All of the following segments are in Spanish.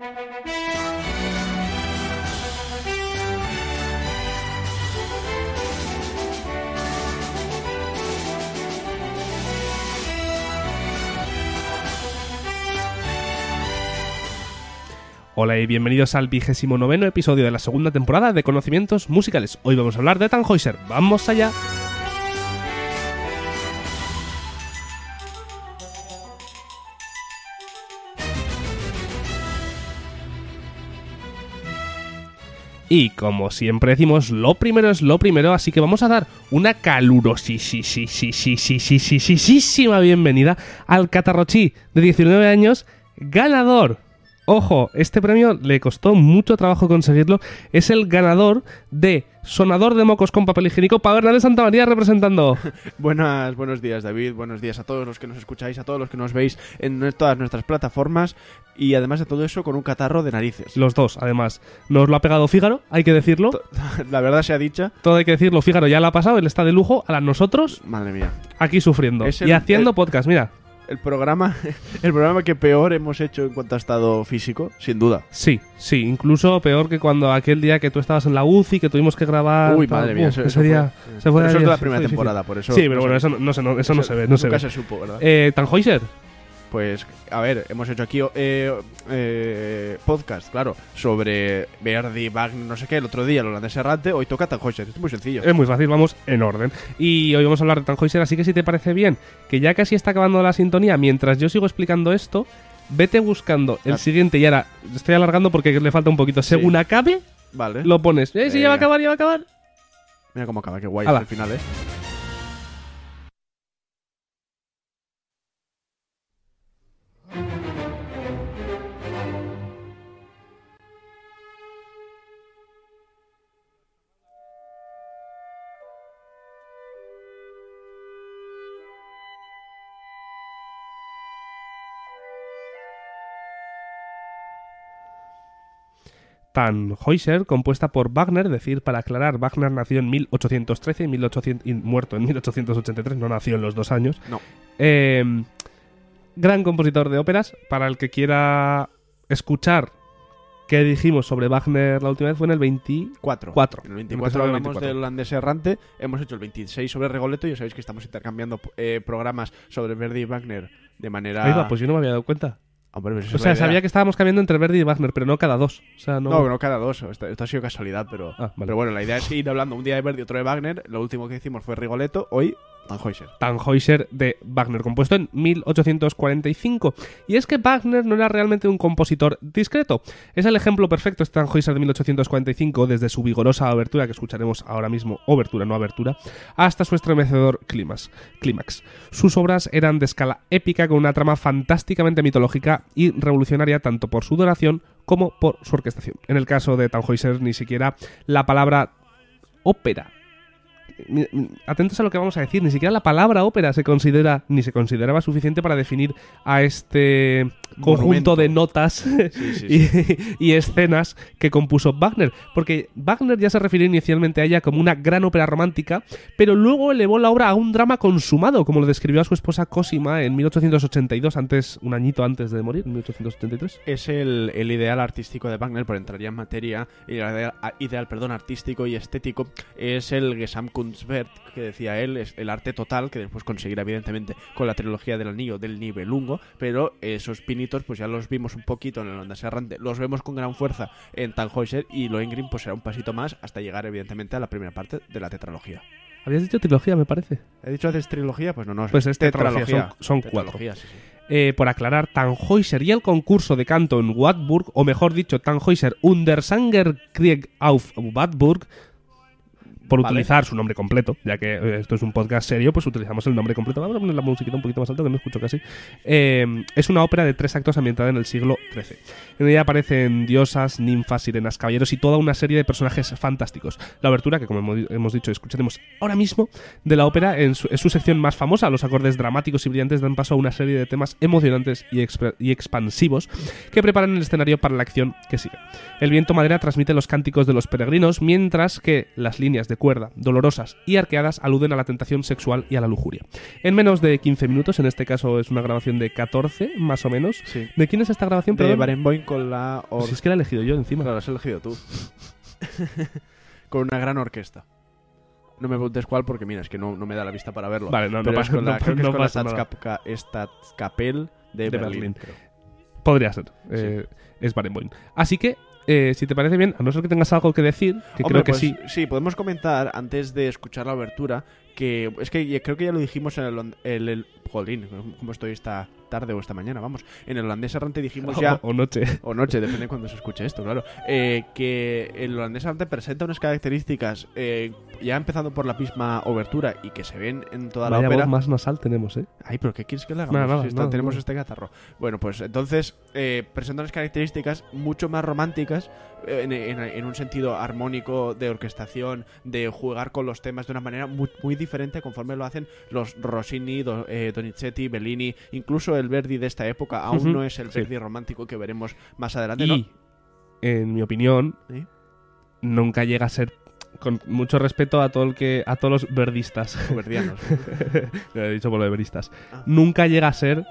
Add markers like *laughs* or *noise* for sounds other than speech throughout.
Hola y bienvenidos al vigésimo noveno episodio de la segunda temporada de Conocimientos Musicales. Hoy vamos a hablar de Tannhäuser. ¡Vamos allá! Y como siempre decimos, lo primero es lo primero, así que vamos a dar una calurosísima bienvenida al Catarrochí de 19 años, ganador Ojo, este premio le costó mucho trabajo conseguirlo. Es el ganador de Sonador de Mocos con Papel Higiénico Bernal de Santa María representando. *laughs* Buenas, buenos días David, buenos días a todos los que nos escucháis, a todos los que nos veis en todas nuestras plataformas y además de todo eso con un catarro de narices. Los dos, además. Nos lo ha pegado Fígaro, hay que decirlo. *laughs* La verdad se ha dicha. Todo hay que decirlo, Fígaro ya lo ha pasado, él está de lujo, a nosotros... Madre mía. Aquí sufriendo. y haciendo podcast, mira el programa, *laughs* el programa que peor hemos hecho en cuanto a estado físico, sin duda. Sí, sí, incluso peor que cuando aquel día que tú estabas en la UCI, que tuvimos que grabar. Uy, madre mía, día. se fue eso es de la primera temporada, por eso. Sí, pero bueno, eso, no, se, eso no se ve. No se nunca se supo, ¿verdad? Eh, Tannhäuser. Pues, a ver, hemos hecho aquí eh, eh, podcast, claro, sobre Verdi, Wagner, no sé qué, el otro día, lo holandés errante, hoy toca Tannhäuser, es muy sencillo. Es muy fácil, vamos en orden. Y hoy vamos a hablar de Tannhäuser, así que si te parece bien, que ya casi está acabando la sintonía, mientras yo sigo explicando esto, vete buscando el siguiente, y ahora estoy alargando porque le falta un poquito. Según acabe, vale. lo pones. ¿Eh? Si ya va a acabar, ya va a acabar. Mira cómo acaba, qué guay al final, ¿eh? Tannhäuser, compuesta por Wagner, es decir, para aclarar, Wagner nació en 1813 y, 1800, y muerto en 1883, no nació en los dos años. No. Em, gran compositor de óperas, para el que quiera escuchar qué dijimos sobre Wagner la última vez fue en el 24. En el 24 hablamos del holandés errante, hemos hecho el 26 sobre Regoleto y ya sabéis que estamos intercambiando eh, programas sobre Verdi y Wagner de manera... pues yo no me había dado cuenta. O sea, sabía que estábamos cambiando entre Verdi y Wagner, pero no cada dos. O sea, no... no, no cada dos. Esto, ha sido casualidad, pero, ah, pero bueno, la idea es ir hablando un día de Verdi y otro de Wagner. Lo último que hicimos fue Rigoletto. Hoy Tannhäuser. De Wagner, compuesto en 1845. Y es que Wagner no era realmente un compositor discreto. Es el ejemplo perfecto este Tannhäuser de 1845, desde su vigorosa abertura, que escucharemos ahora mismo, obertura, no abertura, hasta su estremecedor clímax. Sus obras eran de escala épica, con una trama fantásticamente mitológica y revolucionaria tanto por su duración como por su orquestación. En el caso de Tannhäuser, ni siquiera la palabra ópera atentos a lo que vamos a decir, ni siquiera la palabra ópera se considera ni se consideraba suficiente para definir a este conjunto de notas *laughs* y, escenas que compuso Wagner, porque Wagner ya se refirió inicialmente a ella como una gran ópera romántica, pero luego elevó la obra a un drama consumado, como lo describió a su esposa Cosima en 1882, antes un añito antes de morir, en 1883. Es el, ideal artístico de Wagner, por entrar ya en materia, el ideal, ideal perdón, artístico y estético es el Gesamtkunstwerk que decía él, es el arte total que después conseguirá evidentemente con la trilogía del anillo del Nibelungo, pero esos pues ya los vimos un poquito en el Onda Serrante, los vemos con gran fuerza en Tannhäuser y Lohengrin pues será un pasito más hasta llegar evidentemente a la primera parte de la tetralogía. Habías dicho trilogía, me parece. ¿He dicho antes trilogía? Pues no, no. Pues es tetralogía, son, cuatro. Eh, por aclarar, Tannhäuser y el concurso de canto en Wartburg, o mejor dicho, Tannhäuser Krieg auf Wartburg, por utilizar su nombre completo, ya que eh, esto es un podcast serio, pues utilizamos el nombre completo. Vamos a poner la musiquita un poquito más alto, que no escucho casi. Eh, es una ópera de tres actos ambientada en el siglo XIII. En ella aparecen diosas, ninfas, sirenas, caballeros y toda una serie de personajes fantásticos. La obertura, que como hemos dicho, escucharemos ahora mismo de la ópera, en su, es su sección más famosa. Los acordes dramáticos y brillantes dan paso a una serie de temas emocionantes y, y expansivos que preparan el escenario para la acción que sigue. El viento madera transmite los cánticos de los peregrinos, mientras que las líneas de cuerda, dolorosas y arqueadas, aluden a la tentación sexual y a la lujuria. En menos de 15 minutos, en este caso es una grabación de 14, más o menos. Sí. ¿De quién es esta grabación? De. Barenboim con la... or- Si es que la he elegido yo encima. Claro, has elegido tú. *laughs* con una gran orquesta. No me preguntes cuál porque mira, es que no, no me da la vista para verlo. Vale, no, no Pero es pasa- con la, no- creo que no es con la pasa. Staatskap- de, De Berlín. Berlín. Podría ser. eh, es Barenboim. Así que, eh, si te parece bien, a no ser que tengas algo que decir, que Hombre, creo que pues, sí. Sí, podemos comentar antes de escuchar la abertura que es que creo que ya lo dijimos en el, el, el jolín, como estoy esta tarde o esta mañana, vamos. En el holandés errante dijimos *laughs* ya O, noche. *laughs* o noche, depende de cuando se escuche esto, claro. eh, que el holandés errante presenta unas características eh, ya empezando por la misma obertura y que se ven en toda la Vaya ópera. voz más nasal tenemos, ¿eh? Ay, pero ¿qué quieres que le hagamos? Nada, nada, si está- nada, tenemos este catarro. Bueno, pues entonces eh, presenta unas características mucho más románticas eh, en, en- en un sentido armónico, de orquestación, de jugar con los temas de una manera muy, muy diferente conforme lo hacen los Rossini, Do- eh, Donizetti, Bellini, incluso el Verdi de esta época. Aún no es el sí. Verdi romántico que veremos más adelante, Y, ¿no? en mi opinión, ¿Sí? nunca llega a ser. Con mucho respeto a todo el que a todos los verdistas. Verdianos. *laughs* Lo he dicho por lo de. Ah. Nunca llega a ser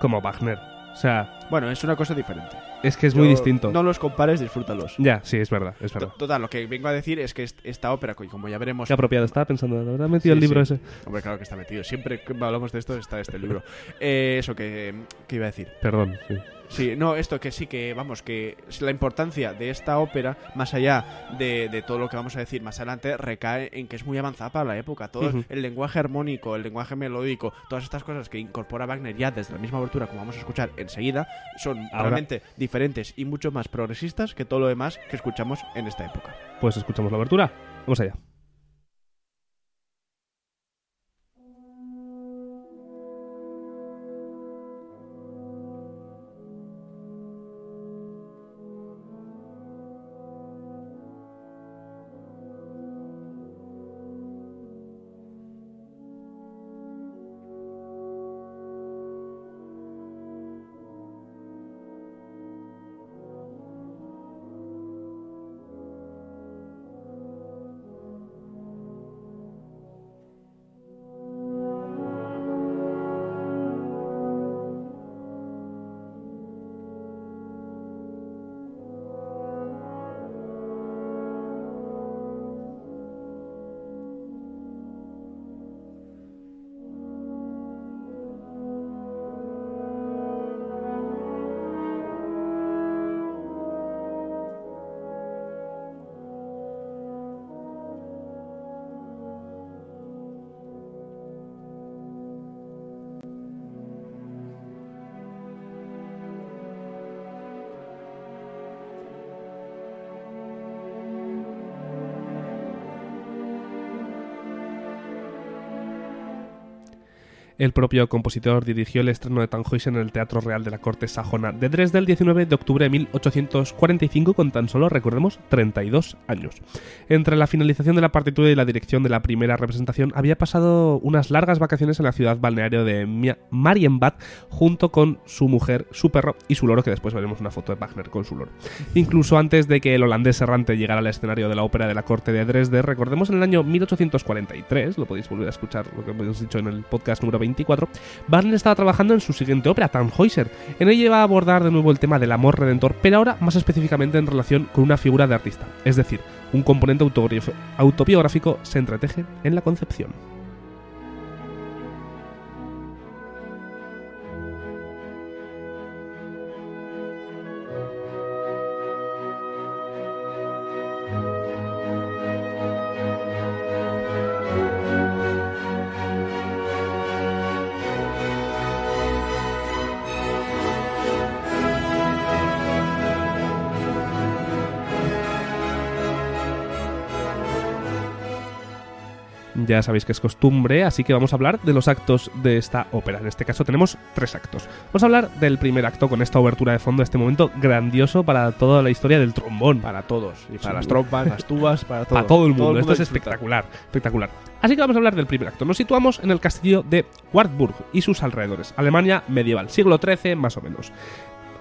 como Wagner. O sea, bueno, es una cosa diferente. es que es muy distinto. No los compares, disfrútalos. Ya, sí, es verdad, es verdad. Total, lo que vengo a decir es que est- esta ópera, co- como ya veremos Qué apropiado estaba pensando, ¿de verdad metido Sí, el libro sí. ese? Hombre, claro que está metido. Siempre que hablamos de esto está este libro. Eh, eso que, que iba a decir. Perdón, sí. Sí, no, esto que sí que, vamos, que la importancia de esta ópera, más allá de, de todo lo que vamos a decir más adelante, recae en que es muy avanzada para la época. Todo el lenguaje armónico, el lenguaje melódico, todas estas cosas que incorpora Wagner ya desde la misma abertura, como vamos a escuchar enseguida, son Ahora- realmente diferentes y mucho más progresistas que todo lo demás que escuchamos en esta época. Pues escuchamos la abertura. Vamos allá. El propio compositor dirigió el estreno de Tannhäuser en el Teatro Real de la Corte Sajona de Dresde el 19 de octubre de 1845 con tan solo, recordemos, 32 años. Entre la finalización de la partitura y la dirección de la primera representación había pasado unas largas vacaciones en la ciudad balneario de Marienbad junto con su mujer, su perro y su loro, que después veremos una foto de Wagner con su loro. Incluso antes de que el holandés errante llegara al escenario de la ópera de la corte de Dresde, recordemos en el año 1843, lo podéis volver a escuchar, lo que hemos dicho en el podcast número 24, Wagner estaba trabajando en su siguiente ópera, Tannhäuser. En ella iba a abordar de nuevo el tema del amor redentor, pero ahora más específicamente en relación con una figura de artista, es decir, un componente autobiográfico se entreteje en la concepción. Ya sabéis que es costumbre, así que vamos a hablar de los actos de esta ópera. En este caso tenemos tres actos. Vamos a hablar del primer acto con esta obertura de fondo, este momento grandioso para toda la historia del trombón. Para todos. Y para Sí. las trompas, las tubas, para *laughs* todo. Para todo el mundo. Esto es espectacular, espectacular. Así que vamos a hablar del primer acto. Nos situamos en el castillo de Wartburg y sus alrededores, Alemania medieval, siglo XIII más o menos.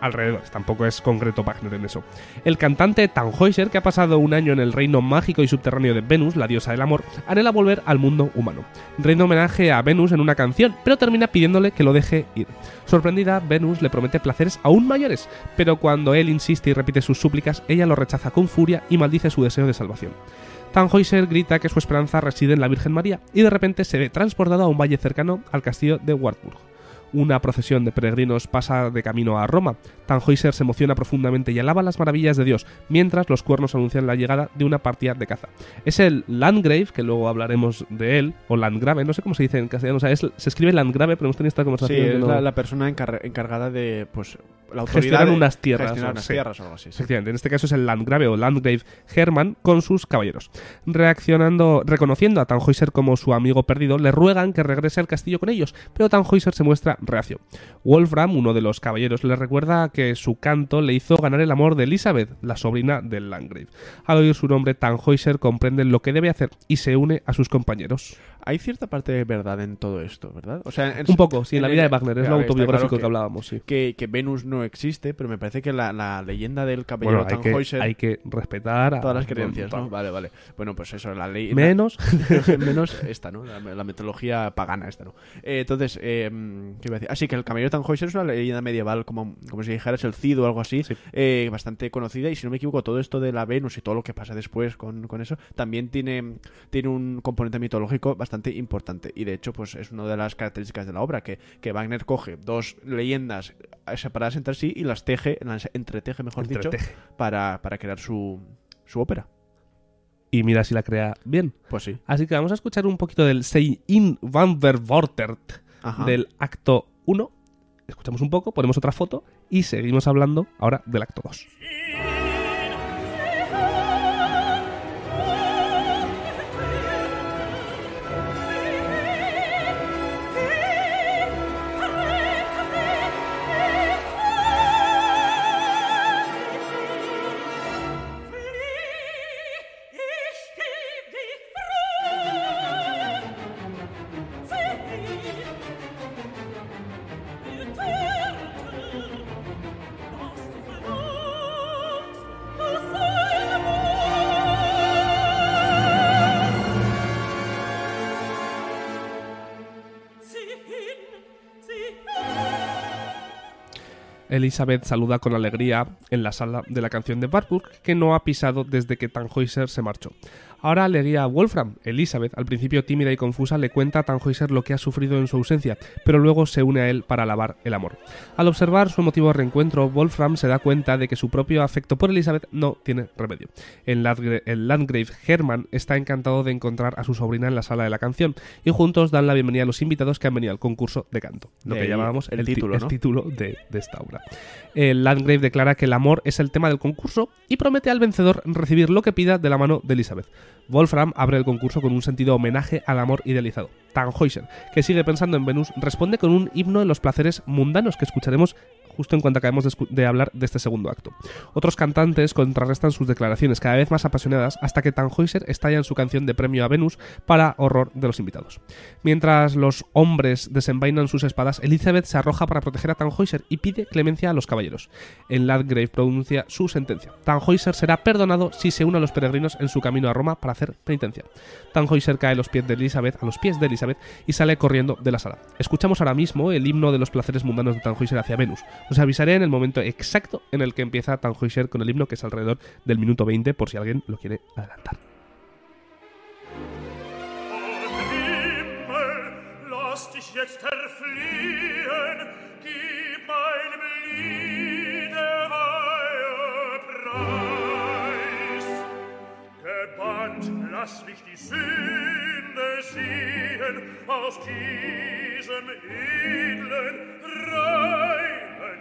Alrededores, tampoco es concreto Wagner en eso. El cantante Tannhäuser, que ha pasado un año en el reino mágico y subterráneo de Venus, la diosa del amor, anhela volver al mundo humano. Rinde homenaje a Venus en una canción, pero termina pidiéndole que lo deje ir. Sorprendida, Venus le promete placeres aún mayores, pero cuando él insiste y repite sus súplicas, ella lo rechaza con furia y maldice su deseo de salvación. Tannhäuser grita que su esperanza reside en la Virgen María y de repente se ve transportado a un valle cercano al castillo de Wartburg. Una procesión de peregrinos pasa de camino a Roma. Tannhäuser se emociona profundamente y alaba las maravillas de Dios, mientras los cuernos anuncian la llegada de una partida de caza. Es el Landgrave, que luego hablaremos de él, o Landgrave, no sé cómo se dice en castellano, o sea, es- se escribe Landgrave, pero hemos tenido esta Sí, es no- la, la persona encar- encargada de, pues, la autoridad Gestionar unas tierras, gestionar unas sí. tierras o algo así. sí. Efectivamente, en este caso es el Landgrave o Landgrave Hermann con sus caballeros. Reaccionando, reconociendo a Tannhäuser como su amigo perdido, le ruegan que regrese al castillo con ellos, pero Tannhäuser se muestra reacio. Wolfram, uno de los caballeros, le recuerda que su canto le hizo ganar el amor de Elizabeth, la sobrina del Landgrave. Al oír su nombre, Tannhäuser comprende lo que debe hacer y se une a sus compañeros. Hay cierta parte de verdad en todo esto, ¿verdad? O sea, en- Un poco, sí, en la el- vida de Wagner, es claro, lo autobiográfico claro que, hablábamos, sí. que, que Venus no existe, pero me parece que la, la leyenda del caballero Bueno, Tannhäuser... hay que respetar a Todas las creencias. ¿no? Vale, vale. Bueno, pues eso, la ley... Menos *laughs* menos esta, ¿no? La, la mitología pagana esta, ¿no? Eh, entonces, eh, ¿qué iba a decir? Así que el caballero Tannhäuser es una leyenda medieval, como, como si dijeras el Cid o algo así, Sí. eh, bastante conocida. Y si no me equivoco, todo esto de la Venus y todo lo que pasa después con, con eso, también tiene, tiene un componente mitológico bastante importante. Y de hecho, pues es una de las características de la obra, que, que Wagner coge dos leyendas separadas entre sí y las teje, las entreteje, mejor dicho, para, para crear su, su ópera. y mira si la crea bien. Pues sí. Así que vamos a escuchar un poquito del Sei in Wanderwortert Ajá. del acto 1. Escuchamos un poco, ponemos otra foto y seguimos hablando ahora del acto 2. Elizabeth saluda con alegría en la sala de la canción de Warburg que no ha pisado desde que Tannhäuser se marchó. Ahora le guía a Wolfram. Elizabeth, al principio tímida y confusa, le cuenta a Tannhäuser lo que ha sufrido en su ausencia, pero luego se une a él para alabar el amor. Al observar su emotivo reencuentro, Wolfram se da cuenta de que su propio afecto por Elizabeth no tiene remedio. El, Landgra- el Landgrave Hermann está encantado de encontrar a su sobrina en la sala de la canción y juntos dan la bienvenida a los invitados que han venido al concurso de canto, lo De que llamábamos el título de, de esta obra. El Landgrave declara que el amor es el tema del concurso y promete al vencedor recibir lo que pida de la mano de Elizabeth. Wolfram abre el concurso con un sentido homenaje al amor idealizado. Tannhäuser, que sigue pensando en Venus, responde con un himno de los placeres mundanos que escucharemos justo en cuanto acabemos de, hablar de este segundo acto. Otros cantantes contrarrestan sus declaraciones cada vez más apasionadas hasta que Tannhäuser estalla en su canción de premio a Venus para horror de los invitados. Mientras los hombres desenvainan sus espadas, Elizabeth se arroja para proteger a Tannhäuser y pide clemencia a los caballeros. En Landgrave pronuncia su sentencia. Tannhäuser será perdonado si se une a los peregrinos en su camino a Roma para hacer penitencia. Tannhäuser cae a los pies de Elizabeth, a los pies de Elizabeth y sale corriendo de la sala. Escuchamos ahora mismo el himno de los placeres mundanos de Tannhäuser hacia Venus. Os avisaré en el momento exacto en el que empieza Tannhäuser con el himno, que es alrededor del minuto 20, por si alguien lo quiere adelantar. Lass mich die Sünde sehen aus diesem edlen, reinen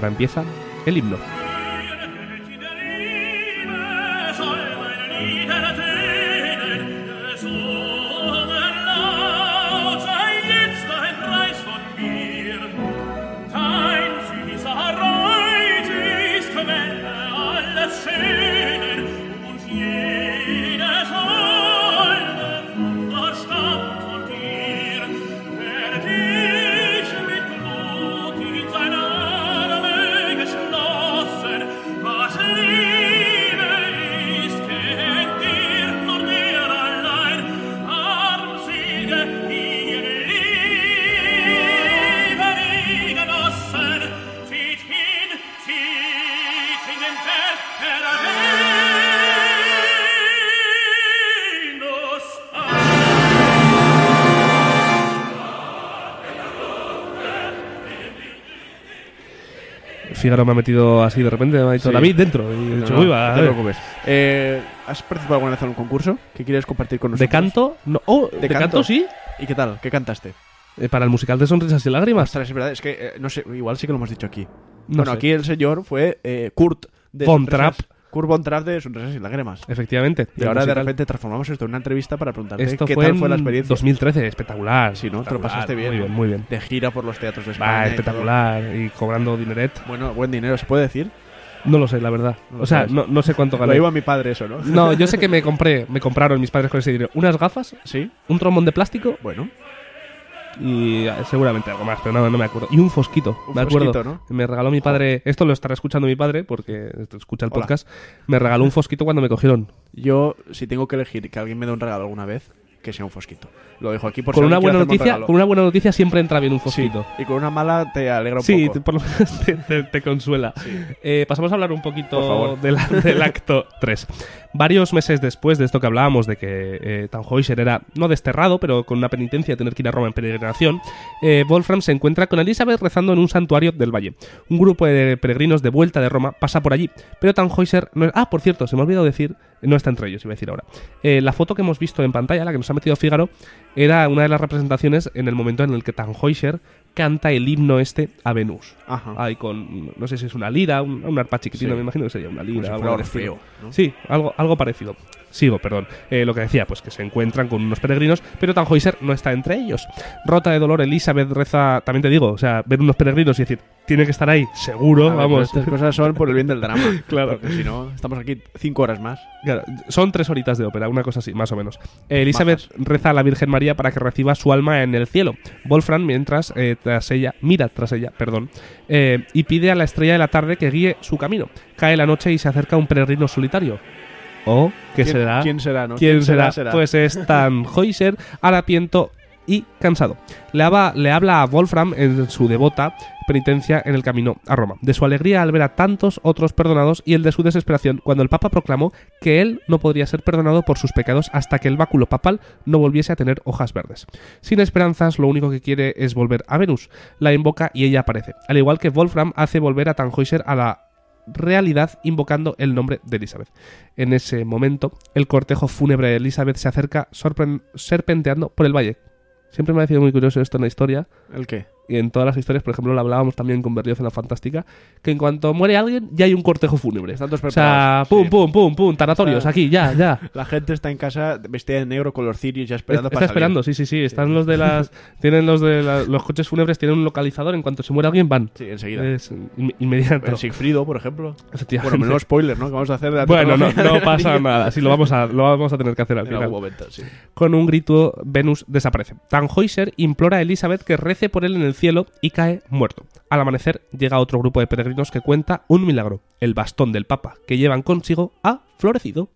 Ahora empieza el himno. Fígaro me ha metido así de repente, me ha dicho Sí. David dentro. Y he dicho, No, "Uy, no, va, no te ver". preocupes. Eh, ¿Has participado alguna vez en un concurso que quieres compartir con De nosotros? canto, no. Oh, de, canto? canto? sí. ¿Y qué tal? ¿Qué cantaste? Eh, para el musical de Sonrisas y Lágrimas. Ostras, es verdad, es que eh, no sé, igual sí que lo hemos dicho aquí. No bueno, sé. aquí el señor fue eh, Kurt de Von Trapp. Kurt Von Trapp de Sonrisas y Lágrimas. Efectivamente. Y ahora de repente transformamos esto en una entrevista para preguntarte Esto qué fue tal fue la experiencia. 2013, espectacular. Sí, ¿no? Te lo pasaste bien. Muy bien, muy bien. De gira por los teatros de España. Todo. espectacular. Y cobrando dineret. Bueno, buen dinero, ¿se puede decir? No lo sé, la verdad. No lo o sea, no, no sé cuánto Lo gané. iba a mi padre eso, ¿no? No, yo sé que me compré, me compraron mis padres con ese dinero unas gafas, Sí, un trombón de plástico bueno. Y seguramente algo más, pero no, no me acuerdo. Y un fosquito, Un me acuerdo. fosquito, ¿no? Me regaló mi padre, esto lo estará escuchando mi padre porque escucha el Hola. podcast, me regaló un fosquito cuando me cogieron. Yo, si tengo que elegir que alguien me dé un regalo alguna vez, que sea un fosquito. Lo dejo aquí por Con si una buena un noticia, regalo. con una buena noticia siempre entra bien un Sí, fosquito. y con una mala te alegra un Sí, poco. te- por lo menos *laughs* te, te- te consuela. Eh, pasamos a hablar un poquito del, del acto 3. Varios meses después de esto que hablábamos, de que eh, Tannhäuser era no desterrado, pero con una penitencia de tener que ir a Roma en peregrinación, eh, Wolfram se encuentra con Elizabeth rezando en un santuario del valle. Un grupo de peregrinos de vuelta de Roma pasa por allí, pero Tannhäuser no es... Ah, por cierto, se me ha olvidado decir, no está entre ellos, iba a decir ahora. Eh, la foto que hemos visto en pantalla, la que nos ha metido Fígaro, era una de las representaciones en el momento en el que Tannhäuser canta el himno este a Venus. Ajá. Ahí con, no sé si es una lira, un, un arpa chiquitino, Sí. me imagino que sería una Como lira. si fuera. Orfeo, ¿no? Sí, algo, algo parecido. Sigo, perdón. Eh, lo que decía, pues que se encuentran con unos peregrinos, pero Tannhäuser no está entre ellos. Rota de dolor, Elizabeth reza, también te digo, o sea, ver unos peregrinos y decir, tiene que estar ahí, seguro, vamos. estas cosas son por el bien del drama. *laughs* Claro. Porque si no, estamos aquí cinco horas más. Claro, son tres horitas de ópera, una cosa así, más o menos. Eh, Elizabeth reza a la Virgen María para que reciba su alma en el cielo. Wolfram, mientras eh, tras ella, mira tras ella, perdón, eh, y pide a la estrella de la tarde que guíe su camino. Cae la noche y se acerca un peregrino solitario. ¿O qué ¿Quién- será? ¿Quién será, no? ¿Quién será? Pues es Tannhäuser, harapiento y cansado. Le habla, le habla a Wolfram en su devota penitencia en el camino a Roma, de su alegría al ver a tantos otros perdonados y el de su desesperación cuando el Papa proclamó que él no podría ser perdonado por sus pecados hasta que el báculo papal no volviese a tener hojas verdes. Sin esperanzas, lo único que quiere es volver a Venus. La invoca y ella aparece, al igual que Wolfram hace volver a Tannhäuser a la realidad invocando el nombre de Elizabeth. En ese momento, el cortejo fúnebre de Elizabeth se acerca serpenteando por el valle. Siempre me ha parecido muy curioso esto en la historia, ¿El qué? Y en todas las historias, por ejemplo, lo hablábamos también con Berlioz en la Fantástica, que en cuanto muere alguien, ya hay un cortejo fúnebre. Están todos O sea, preparados, pum, sí. pum, pum, pum, tanatorios, Ah. aquí, ya, ya. *laughs* La gente está en casa vestida de negro con los cirios ya esperando Está para salir. esperando, sí, sí, sí. Están los de las. *laughs* Tienen los de la- los coches fúnebres, tienen un localizador. En cuanto se muere alguien, van. Sí, enseguida. Es in- inmediato. El Sigfrido, por ejemplo. Bueno, menudo spoiler, ¿no? Que vamos a hacer de Bueno, no, no pasa nada. Sí, lo vamos a, lo vamos a tener que hacer al En algún final. momento, sí. Con un grito, Venus desaparece. Tannhäuser implora a Elizabeth que rece por él en el cielo y cae muerto. Al amanecer llega otro grupo de peregrinos que cuenta un milagro. El bastón del Papa que llevan consigo ha florecido.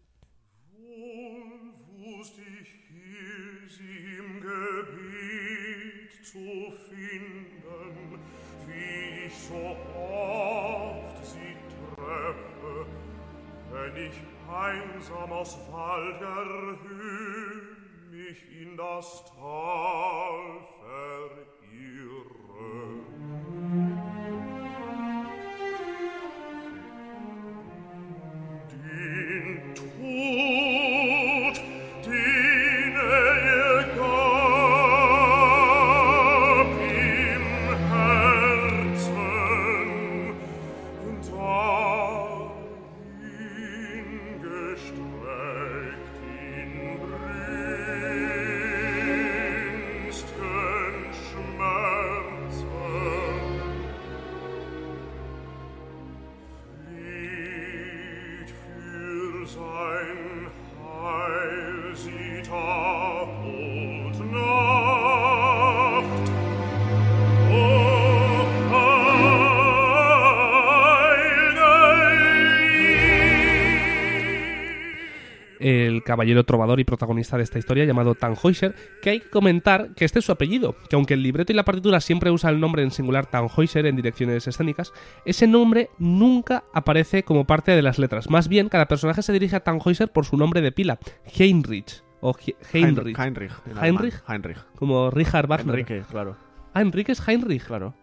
Caballero trovador y protagonista de esta historia llamado Tannhäuser, que hay que comentar que este es su apellido, que aunque el libreto y la partitura siempre usa el nombre en singular Tannhäuser en direcciones escénicas, ese nombre nunca aparece como parte de las letras. Más bien, cada personaje se dirige a Tannhäuser por su nombre de pila, Heinrich o He- Heinrich, Heinrich. Heinrich. alemán. Heinrich. como Richard Wagner. Enrique, claro. Ah, Enrique es Heinrich. Claro.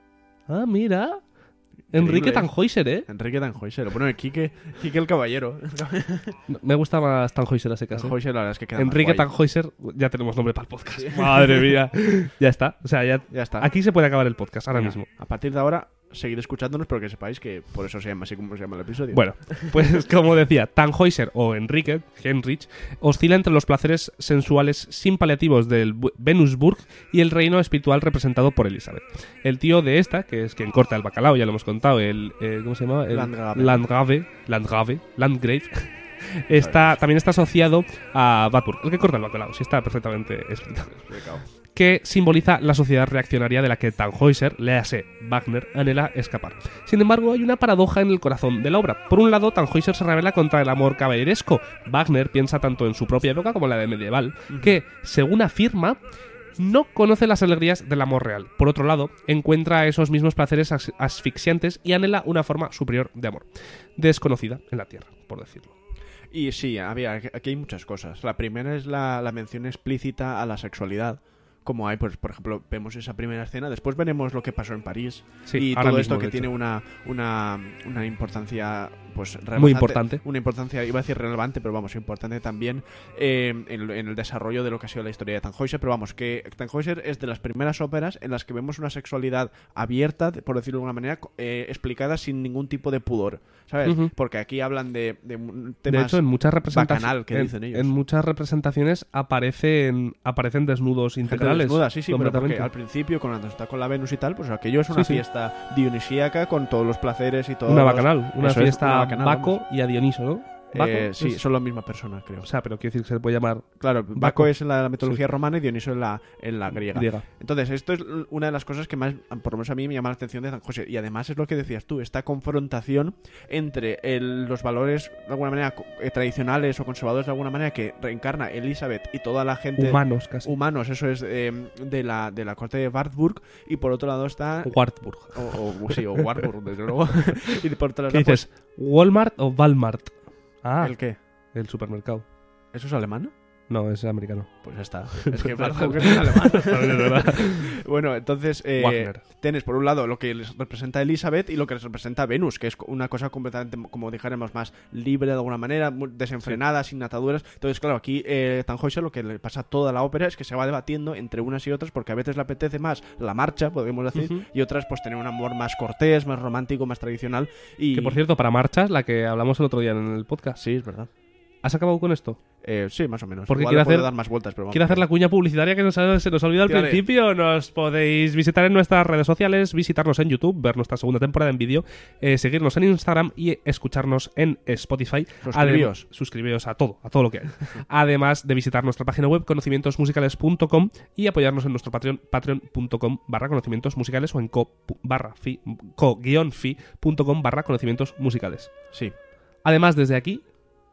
Ah, mira. Enrique Increíble. Tannhäuser, ¿eh? Enrique Tannhäuser. Bueno, Quique, Quique el caballero. Me gusta más Tannhäuser a secas. ¿eh? Tannhäuser la verdad es que queda Enrique. Tannhäuser, ya tenemos nombre para el podcast. Madre mía. Ya está. O sea, ya, Ya está. Aquí se puede acabar el podcast ahora mismo. A partir de ahora, seguid escuchándonos, pero que sepáis que por eso se llama así como se llama el episodio. Bueno, pues *laughs* como decía, Tannhäuser o Enrique, Heinrich, oscila entre los placeres sensuales sin paliativos del Bu- Venusburg y el reino espiritual representado por Elizabeth. El tío de esta, que es quien corta el bacalao, ya lo hemos contado, el... eh, ¿Cómo se llama? El Landgrave. Landgrave. Landgrave. Landgrave. *laughs* Está, también está asociado a Batburg, el que corta el bacalao, sí está perfectamente escrito. Que simboliza la sociedad reaccionaria de la que Tannhäuser, léase Wagner, anhela escapar. Sin embargo, hay una paradoja en el corazón de la obra. Por un lado, Tannhäuser se revela contra el amor caballeresco. Wagner piensa tanto en su propia época como en la de medieval, que, según afirma, no conoce las alegrías del amor real. Por otro lado, encuentra esos mismos placeres as- asfixiantes y anhela una forma superior de amor, desconocida en la Tierra, por decirlo. Y sí, había, aquí hay muchas cosas. La primera es la, la mención explícita a la sexualidad. Como hay, pues, por ejemplo, vemos esa primera escena, después veremos lo que pasó en París Sí, y todo esto que tiene una, una, una importancia pues Muy importante. Una importancia, iba a decir relevante, pero vamos, importante también eh, en, en el desarrollo de lo que ha sido la historia de Tannhäuser. Pero vamos, que Tannhäuser es de las primeras óperas en las que vemos una sexualidad abierta, por decirlo de alguna manera, eh, explicada sin ningún tipo de pudor, ¿sabes? Porque aquí hablan de, de un- De temas hecho, en muchas representaciones, bacanal, que en, dicen ellos. en muchas representaciones aparecen aparecen desnudos integrales. desnuda, sí, sí, pero porque al principio, cuando está con la Venus y tal, pues aquello es una Sí, sí. fiesta dionisíaca con todos los placeres y todo. una bacanal, una Eso fiesta bacanal, Baco y a Dioniso, ¿no? Baco Eh, sí, son la misma persona, creo. o sea, pero quiero decir que se le puede llamar Claro, Baco, Baco. es en la mitología romana y Dioniso en la, en la griega. griega. Entonces, esto es una de las cosas que más, por lo menos a mí, me llama la atención de San José. Y además es lo que decías tú, esta confrontación entre el- los valores, de alguna manera, eh, tradicionales o conservadores, de alguna manera, que reencarna Elizabeth y toda la gente... Humanos casi. Humanos, eso es, eh, de, la, de la corte de Wartburg. Y por otro lado está... Wartburg. O, o- sí, o Wartburg, desde luego. *laughs* y por otro lado ¿Qué pues, dices? ¿Walmart o Walmart? Ah, ¿El qué? el supermercado. ¿Eso es alemán? No, es americano. Pues ya está. *laughs* Es que Wartburg *laughs* es alemán. Bueno, entonces eh, tienes por un lado lo que les representa Elizabeth y lo que les representa Venus, que es una cosa completamente, como dijéramos, más libre de alguna manera, desenfrenada, sin ataduras. Entonces, claro, aquí eh, Tannhäuser lo que le pasa a toda la ópera es que se va debatiendo entre unas y otras porque a veces le apetece más la marcha, podríamos decir, y otras pues tener un amor más cortés, más romántico, más tradicional. Y... Que por cierto, para marchas, la que hablamos el otro día en el podcast. Sí, es verdad. ¿Has acabado con esto? Eh, sí, más o menos. Porque Igual quiero hacer- dar más vueltas, pero vamos. Quiero hacer la cuña publicitaria que nos se nos ha olvidado al Tírale. principio. Nos podéis visitar en nuestras redes sociales, visitarnos en YouTube, ver nuestra segunda temporada en vídeo, eh, seguirnos en Instagram y escucharnos en Spotify. Suscribíos. Suscribíos a todo, a todo lo que hay. *laughs* Además de visitar nuestra página web conocimientosmusicales.com y apoyarnos en nuestro Patreon, patreon.com barra conocimientos musicales o en co barra fi, co guion fi punto com barra conocimientos musicales. Sí, Además, desde aquí,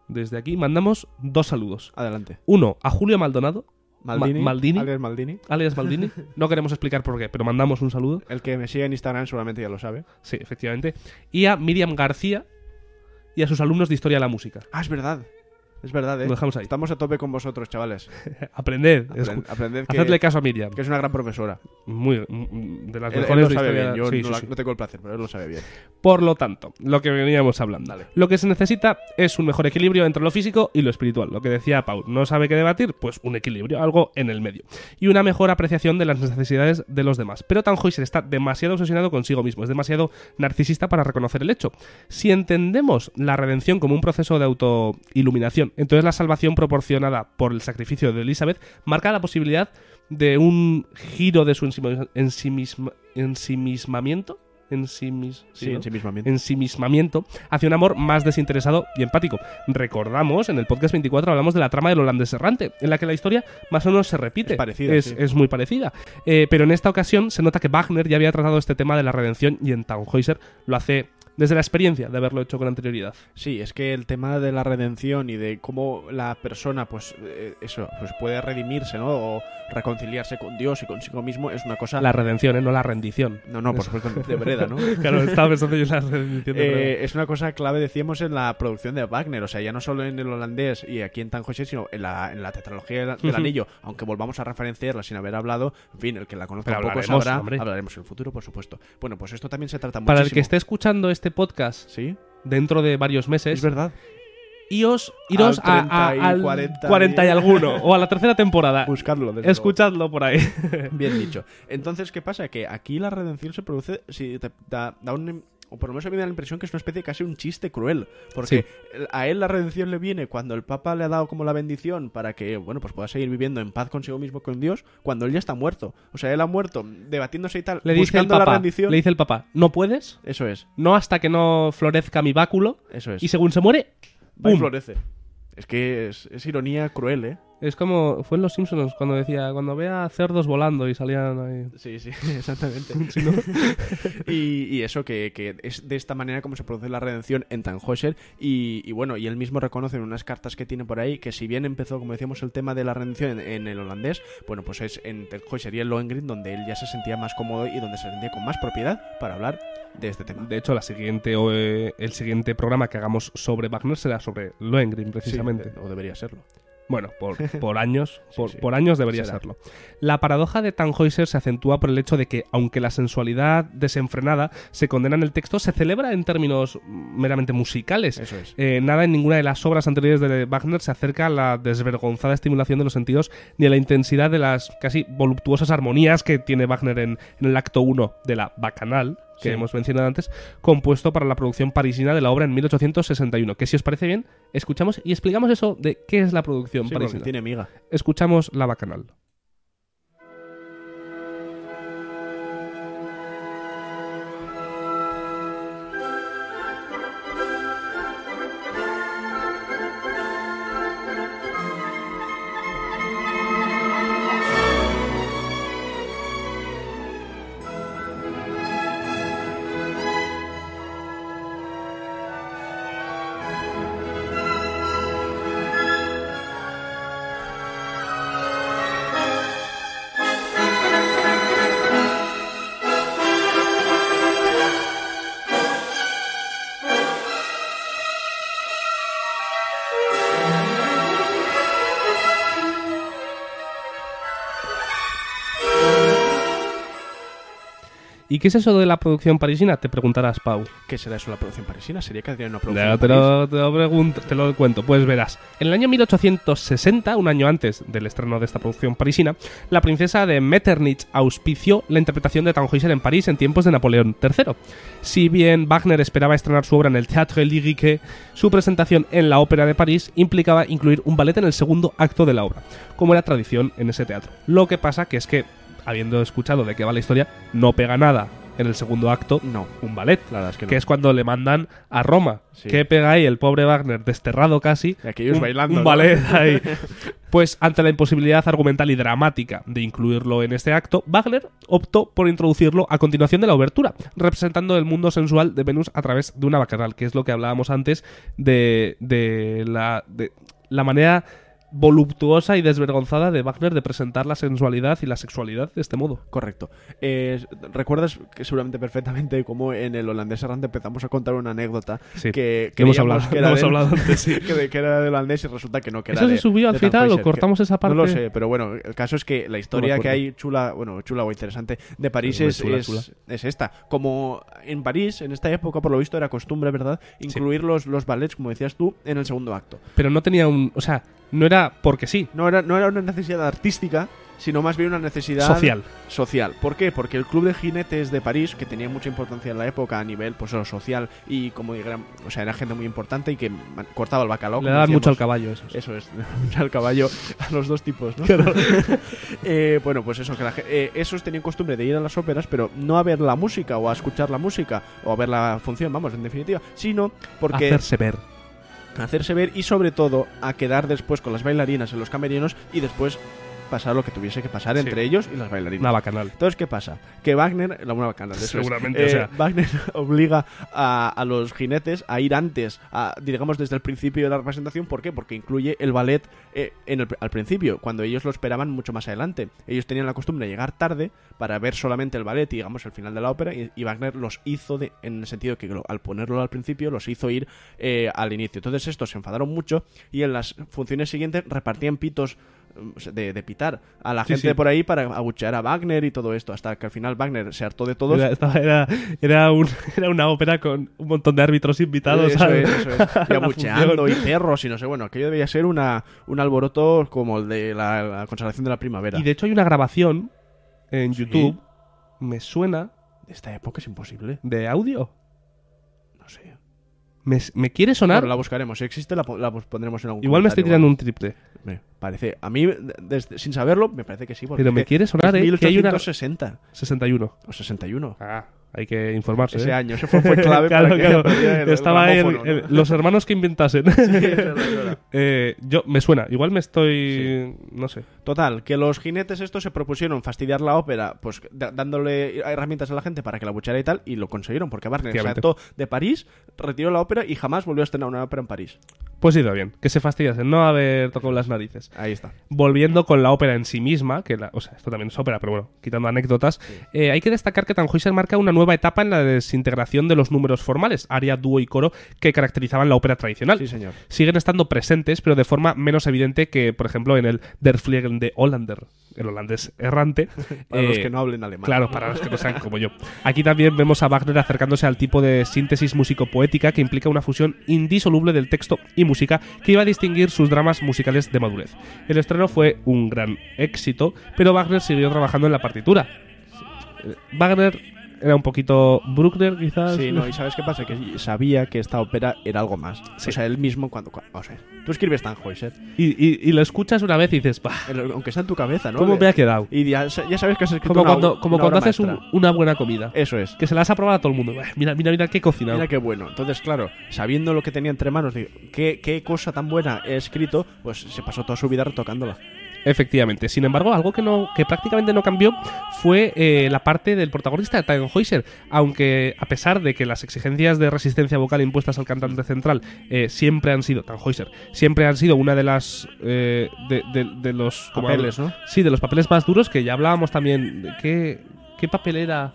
desde aquí mandamos dos saludos. adelante. Uno a Julio Maldonado, Maldini. Ma- Maldini. alias Maldini. alias Maldini. *laughs* No queremos explicar por qué, pero mandamos un saludo. El que me sigue en Instagram seguramente ya lo sabe. Sí, efectivamente. Y a Miriam García y a sus alumnos de Historia de la Música. Ah, es verdad. Es verdad, ¿eh? Lo dejamos ahí. Estamos a tope con vosotros, chavales. *laughs* Aprended. Aprended que, Hacedle caso a Miriam. que es una gran profesora. Muy, de las Él, él lo sabe bien, yo Sí, no, sí, la- sí. no tengo el placer, pero él lo sabe bien. Por lo tanto, lo que veníamos hablando. Dale. Lo que se necesita es un mejor equilibrio entre lo físico y lo espiritual. Lo que decía Pau, no sabe qué debatir, pues un equilibrio, algo en el medio. Y una mejor apreciación de las necesidades de los demás. Pero Tannhäuser está demasiado obsesionado consigo mismo, es demasiado narcisista para reconocer el hecho. Si entendemos la redención como un proceso de autoiluminación, entonces la salvación proporcionada por el sacrificio de Elizabeth marca la posibilidad de un giro de su ensimisma- ensimisma- ensimismamiento. Ensimis- Sí, hacia un amor más desinteresado y empático. Recordamos, en el podcast 24 hablamos de la trama del holandés errante, en la que la historia más o menos se repite. Es parecida, Es, sí. es muy parecida. Eh, pero en esta ocasión se nota que Wagner ya había tratado este tema de la redención y en Tannhäuser lo hace desde la experiencia de haberlo hecho con anterioridad. Sí, es que el tema de la redención y de cómo la persona, pues, eh, eso, pues puede redimirse, ¿no? O reconciliarse con Dios y consigo mismo es una cosa. La redención, ¿eh? no la rendición. No, no, por supuesto, de Breda, ¿no? *laughs* Claro, estaba pensando yo en la rendición de Breda. Eh, es una cosa clave, decíamos, en la producción de Wagner. O sea, ya no solo en el holandés y aquí en Tannhäuser, sino en la, en la tetralogía del, anillo. Aunque volvamos a referenciarla sin haber hablado, en fin, el que la conozca un poco sabrá. hombre. Hablaremos en el futuro, por supuesto. Bueno, pues esto también se trata Para el que esté escuchando este podcast Sí, dentro de varios meses, es verdad. ios, iros Al a- a- 30 y al 40 40 y alguno, o a la tercera temporada. Buscarlo, desde luego. Escuchadlo por ahí. Bien dicho. Entonces, ¿qué pasa? Que aquí la redención se produce, si te da, da un, o por lo menos a mí me da la impresión que es una especie de casi un chiste cruel, porque a él la redención le viene cuando el Papa le ha dado como la bendición para que, bueno, pues pueda seguir viviendo en paz consigo mismo con Dios, cuando él ya está muerto. O sea, él ha muerto debatiéndose y tal, Le dice el buscando la papá, rendición. le dice el papá, no puedes, Eso es, no hasta que no florezca mi báculo, eso es. y según se muere, Va y ¡pum! florece. Es que es, es ironía cruel, ¿eh? Es como fue en Los Simpsons cuando decía, cuando vea cerdos volando y salían ahí. Sí, sí, *laughs* exactamente. *laughs* Sí, ¿no? *laughs* y, y eso, que, que es de esta manera como se produce la redención en Tannhäuser. Y, y bueno, y él mismo reconoce en unas cartas que tiene por ahí que si bien empezó, como decíamos, el tema de la redención en, en el holandés, bueno, pues es en Tannhäuser y en Lohengrin donde él ya se sentía más cómodo y donde se sentía con más propiedad para hablar de este tema. De hecho, la siguiente o, eh, el siguiente programa que hagamos sobre Wagner será sobre Lohengrin, precisamente. Sí, o debería serlo. Bueno, por, *laughs* por años, Sí, por, sí. por años debería Será. serlo. La paradoja de Tannhäuser se acentúa por el hecho de que, aunque la sensualidad desenfrenada se condena en el texto, se celebra en términos meramente musicales. Eso es. Eh, nada en ninguna de las obras anteriores de Wagner se acerca a la desvergonzada estimulación de los sentidos ni a la intensidad de las casi voluptuosas armonías que tiene Wagner en, en el acto 1 de la Bacanal, que Sí. hemos mencionado antes, compuesto para la producción parisina de la obra en 1861. Que si os parece bien, escuchamos y explicamos eso de qué es la producción Sí, parisina. tiene miga. Escuchamos la Bacanal. ¿Y qué es eso de la producción parisina? Te preguntarás, Pau. ¿Qué será eso la producción parisina? ¿Sería que una producción en te, lo, te lo te lo cuento. Pues verás. En el año 1860, un año antes del estreno de esta producción parisina, la princesa de Metternich auspició la interpretación de Tannhäuser en París en tiempos de Napoleón III. Si bien Wagner esperaba estrenar su obra en el Théâtre Lyrique, su presentación en la Ópera de París implicaba incluir un ballet en el segundo acto de la obra, como era tradición en ese teatro. Lo que pasa que es que, habiendo escuchado de qué va la historia, no pega nada en el segundo acto No, un ballet la verdad es que no. que es cuando le mandan a Roma. Sí. ¿Qué pega ahí el pobre Wagner desterrado casi? Y aquellos un, bailando, un ¿no? ballet *laughs* ahí. Pues ante la imposibilidad argumental y dramática de incluirlo en este acto, Wagner optó por introducirlo a continuación de la obertura, representando el mundo sensual de Venus a través de una bacanal, que es lo que hablábamos antes de, de la, de la manera voluptuosa y desvergonzada de Wagner de presentar la sensualidad y la sexualidad de este modo. Correcto. Eh, ¿Recuerdas que seguramente perfectamente cómo en el holandés errante empezamos a contar una anécdota Sí, que, que hemos hablado- que era hemos del- hablado antes, sí. *laughs* que, de- que era del holandés y resulta que no, que era ¿Eso se de- subió al final o cortamos esa parte? No lo sé, pero bueno, el caso es que la historia que hay chula, bueno, chula o interesante de París Muy es, chula, es, chula. es esta. Como en París, en esta época, por lo visto, era costumbre, ¿verdad? Incluir los, los ballets, como decías tú, en el segundo acto. Pero no tenía un... O sea, no era porque sí. No era, no era una necesidad artística, sino más bien una necesidad Social. social. ¿Por qué? Porque el club de jinetes de París, que tenía mucha importancia en la época a nivel pues social y como digan, o sea, era gente muy importante y que cortaba el bacalao. Le daban mucho al caballo eso. Eso es, *laughs* al caballo a los dos tipos, ¿no? *laughs* Eh, bueno, pues eso, que la eh, esos tenían costumbre de ir a las óperas, pero no a ver la música o a escuchar la música o a ver la función, vamos, en definitiva, sino porque Hacerse ver. Hacerse ver y sobre todo a quedar después con las bailarinas en los camerinos y después pasar lo que tuviese que pasar Sí. entre ellos y las bailarinas. Una bacanal. Entonces, ¿qué pasa? Que Wagner, la buena bacana, eso es. Seguramente, Eh, o sea. Wagner *laughs* obliga a, a los jinetes a ir antes, a, digamos desde el principio de la representación. ¿Por qué? Porque incluye el ballet eh, en el- al principio, cuando ellos lo esperaban mucho más adelante. Ellos tenían la costumbre de llegar tarde para ver solamente el ballet y, digamos, el final de la ópera, y, y Wagner los hizo, de, en el sentido que al ponerlo al principio, los hizo ir eh, al inicio. Entonces, estos se enfadaron mucho y en las funciones siguientes repartían pitos de, de pitar a la Sí, gente sí. por ahí para abuchear a Wagner y todo esto, hasta que al final Wagner se hartó de todos. Era, estaba- era, era, un- *laughs* era una ópera con un montón de árbitros invitados. Eso ¿sabes? es, eso es. *laughs* a Y abucheando y perros y no sé, bueno, aquello debía ser una, un alboroto como el de la, la consagración de la primavera. Y de hecho hay una grabación en YouTube, me suena, De esta época es imposible, de audio. Me, me quiere sonar. Bueno, la buscaremos, si existe la, la pondremos en algún Igual me estoy tirando un triple. Me parece, a mí, de- desde- sin saberlo, me parece que sí. Porque Pero me quiere sonar, es ¿eh? Que hay una. 1860 61. o 61. Ah, hay que informarse. Ese ¿eh? año, ese fue, fue clave claro, *laughs* para claro. el- *laughs* Estaba el- el- los hermanos que inventasen. *laughs* Eh, yo me suena. Igual me estoy. No sé. Total, que los jinetes estos se propusieron fastidiar la ópera, pues dándole herramientas a la gente para que la buchara y tal, y lo consiguieron, porque se Efectivamente. hartó de París, retiró la ópera y jamás volvió a estrenar una ópera en París. Pues ido bien. Que se fastidiasen, no haber tocado las narices. Ahí está. Volviendo con la ópera en sí misma, que la, o sea, esto también es ópera, pero bueno, quitando anécdotas, eh, hay que destacar que Tannhäuser marca una nueva etapa en la desintegración de los números formales, aria, dúo y coro, que caracterizaban la ópera tradicional. Sí, señor. Siguen estando presentes, pero de forma menos evidente que, por ejemplo, en el Der Fliegen de Hollander, el holandés errante. *laughs* Para los Eh, que no hablen alemán. Claro, para los que no sean como yo. Aquí también vemos a Wagner acercándose al tipo de síntesis músico-poética que implica una fusión indisoluble del texto y música que iba a distinguir sus dramas musicales de madurez. El estreno fue un gran éxito, pero Wagner siguió trabajando en la partitura. Wagner era un poquito Bruckner, quizás. Sí, no, y ¿sabes qué pasa? Que sabía que esta ópera era algo más. Sí. O sea, él mismo cuando... cua- O sea, tú escribes Tannhäuser, Y, y- y lo escuchas una vez y dices, "Bah, aunque está en tu cabeza, ¿no? ¿cómo me ha quedado? Y ya, ya sabes que has escrito Como una- cuando, como una cuando haces un- una buena comida. Eso es. Que se la has aprobado a todo el mundo. Mira, mira, mira qué cocinado. Mira qué bueno. Entonces, claro, sabiendo lo que tenía entre manos, digo, ¿qué, qué cosa tan buena he escrito, pues se pasó toda su vida retocándola. Efectivamente. Sin embargo, algo que no que prácticamente no cambió fue eh, la parte del protagonista de Tannhäuser, aunque a pesar de que las exigencias de resistencia vocal impuestas al cantante central eh, siempre han sido Tannhäuser, siempre han sido una de las eh, de, de- de los Papeles, ¿no? Sí, de los papeles más duros que ya hablábamos también. ¿Qué qué papel era?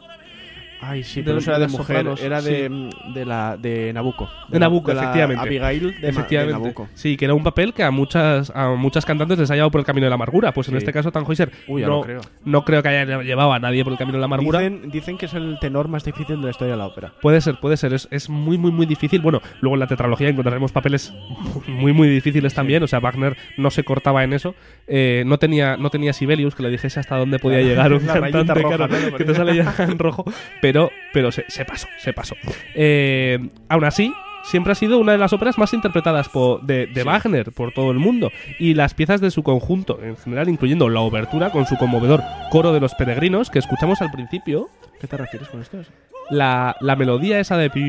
Ay, sí, De pero eso era de de mujer, sopranos, era sí. de, mm, de la de Nabucco. De la- Nabucco, la efectivamente. Abigail de, Efectivamente. de Nabucco. Sí, que era un papel que a muchas a muchas cantantes les ha llevado por el camino de la amargura. Pues en Sí. este caso Tannhäuser Uy, no, creo. no creo que haya llevado a nadie por el camino de la amargura. Dicen, dicen que es el tenor más difícil de la historia de la ópera. Puede ser, puede ser. Es, es muy, muy, muy difícil. Bueno, luego en la tetralogía encontraremos papeles *laughs* muy, muy difíciles también. O sea, Wagner no se cortaba en eso. Eh, no tenía no tenía Sibelius que le dijese hasta dónde podía llegar un *laughs* la cantante, roja, claro, ¿no? Que te sale ya *laughs* en rojo. Pero, pero se, se pasó, se pasó. Eh, aún así, siempre ha sido una de las óperas más interpretadas po- de, de Wagner por todo el mundo. Y las piezas de su conjunto, en general, incluyendo la obertura con su conmovedor coro de los peregrinos, que escuchamos al principio, ¿Qué te refieres con esto? la, la melodía esa de pi,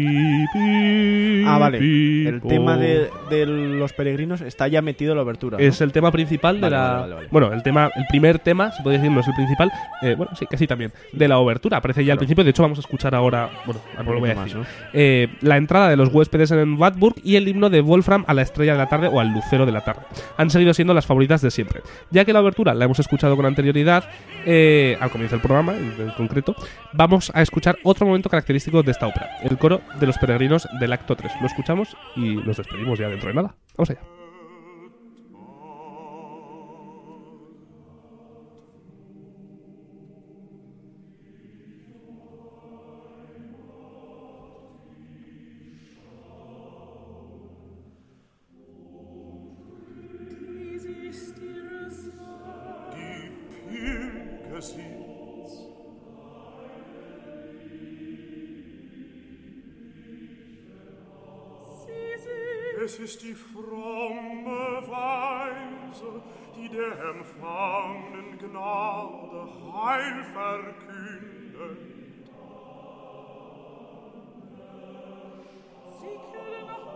pi, Ah, vale. pi, El po. tema de, de los peregrinos está ya metido en la abertura. ¿no? Es el tema principal de la. vale, vale, vale. Bueno, el tema, el primer tema, se podría decir, no es el principal. eh, bueno, sí, casi también. De la obertura. Aparece ya al principio. De hecho, vamos a escuchar ahora. Bueno, ahora lo voy a decir. más, Eh, la entrada de los huéspedes en Wartburg y el himno de Wolfram a la estrella de la tarde o al lucero de la tarde. Han seguido siendo las favoritas de siempre. Ya que la obertura la hemos escuchado con anterioridad, eh, al comienzo del programa, en, en concreto, vamos a escuchar otro momento característico de esta ópera: el coro de los peregrinos del acto 3. Lo escuchamos y nos despedimos ya dentro de nada. Vamos allá. der empfangenen Gnade Heil verkünden. Sie kennen nach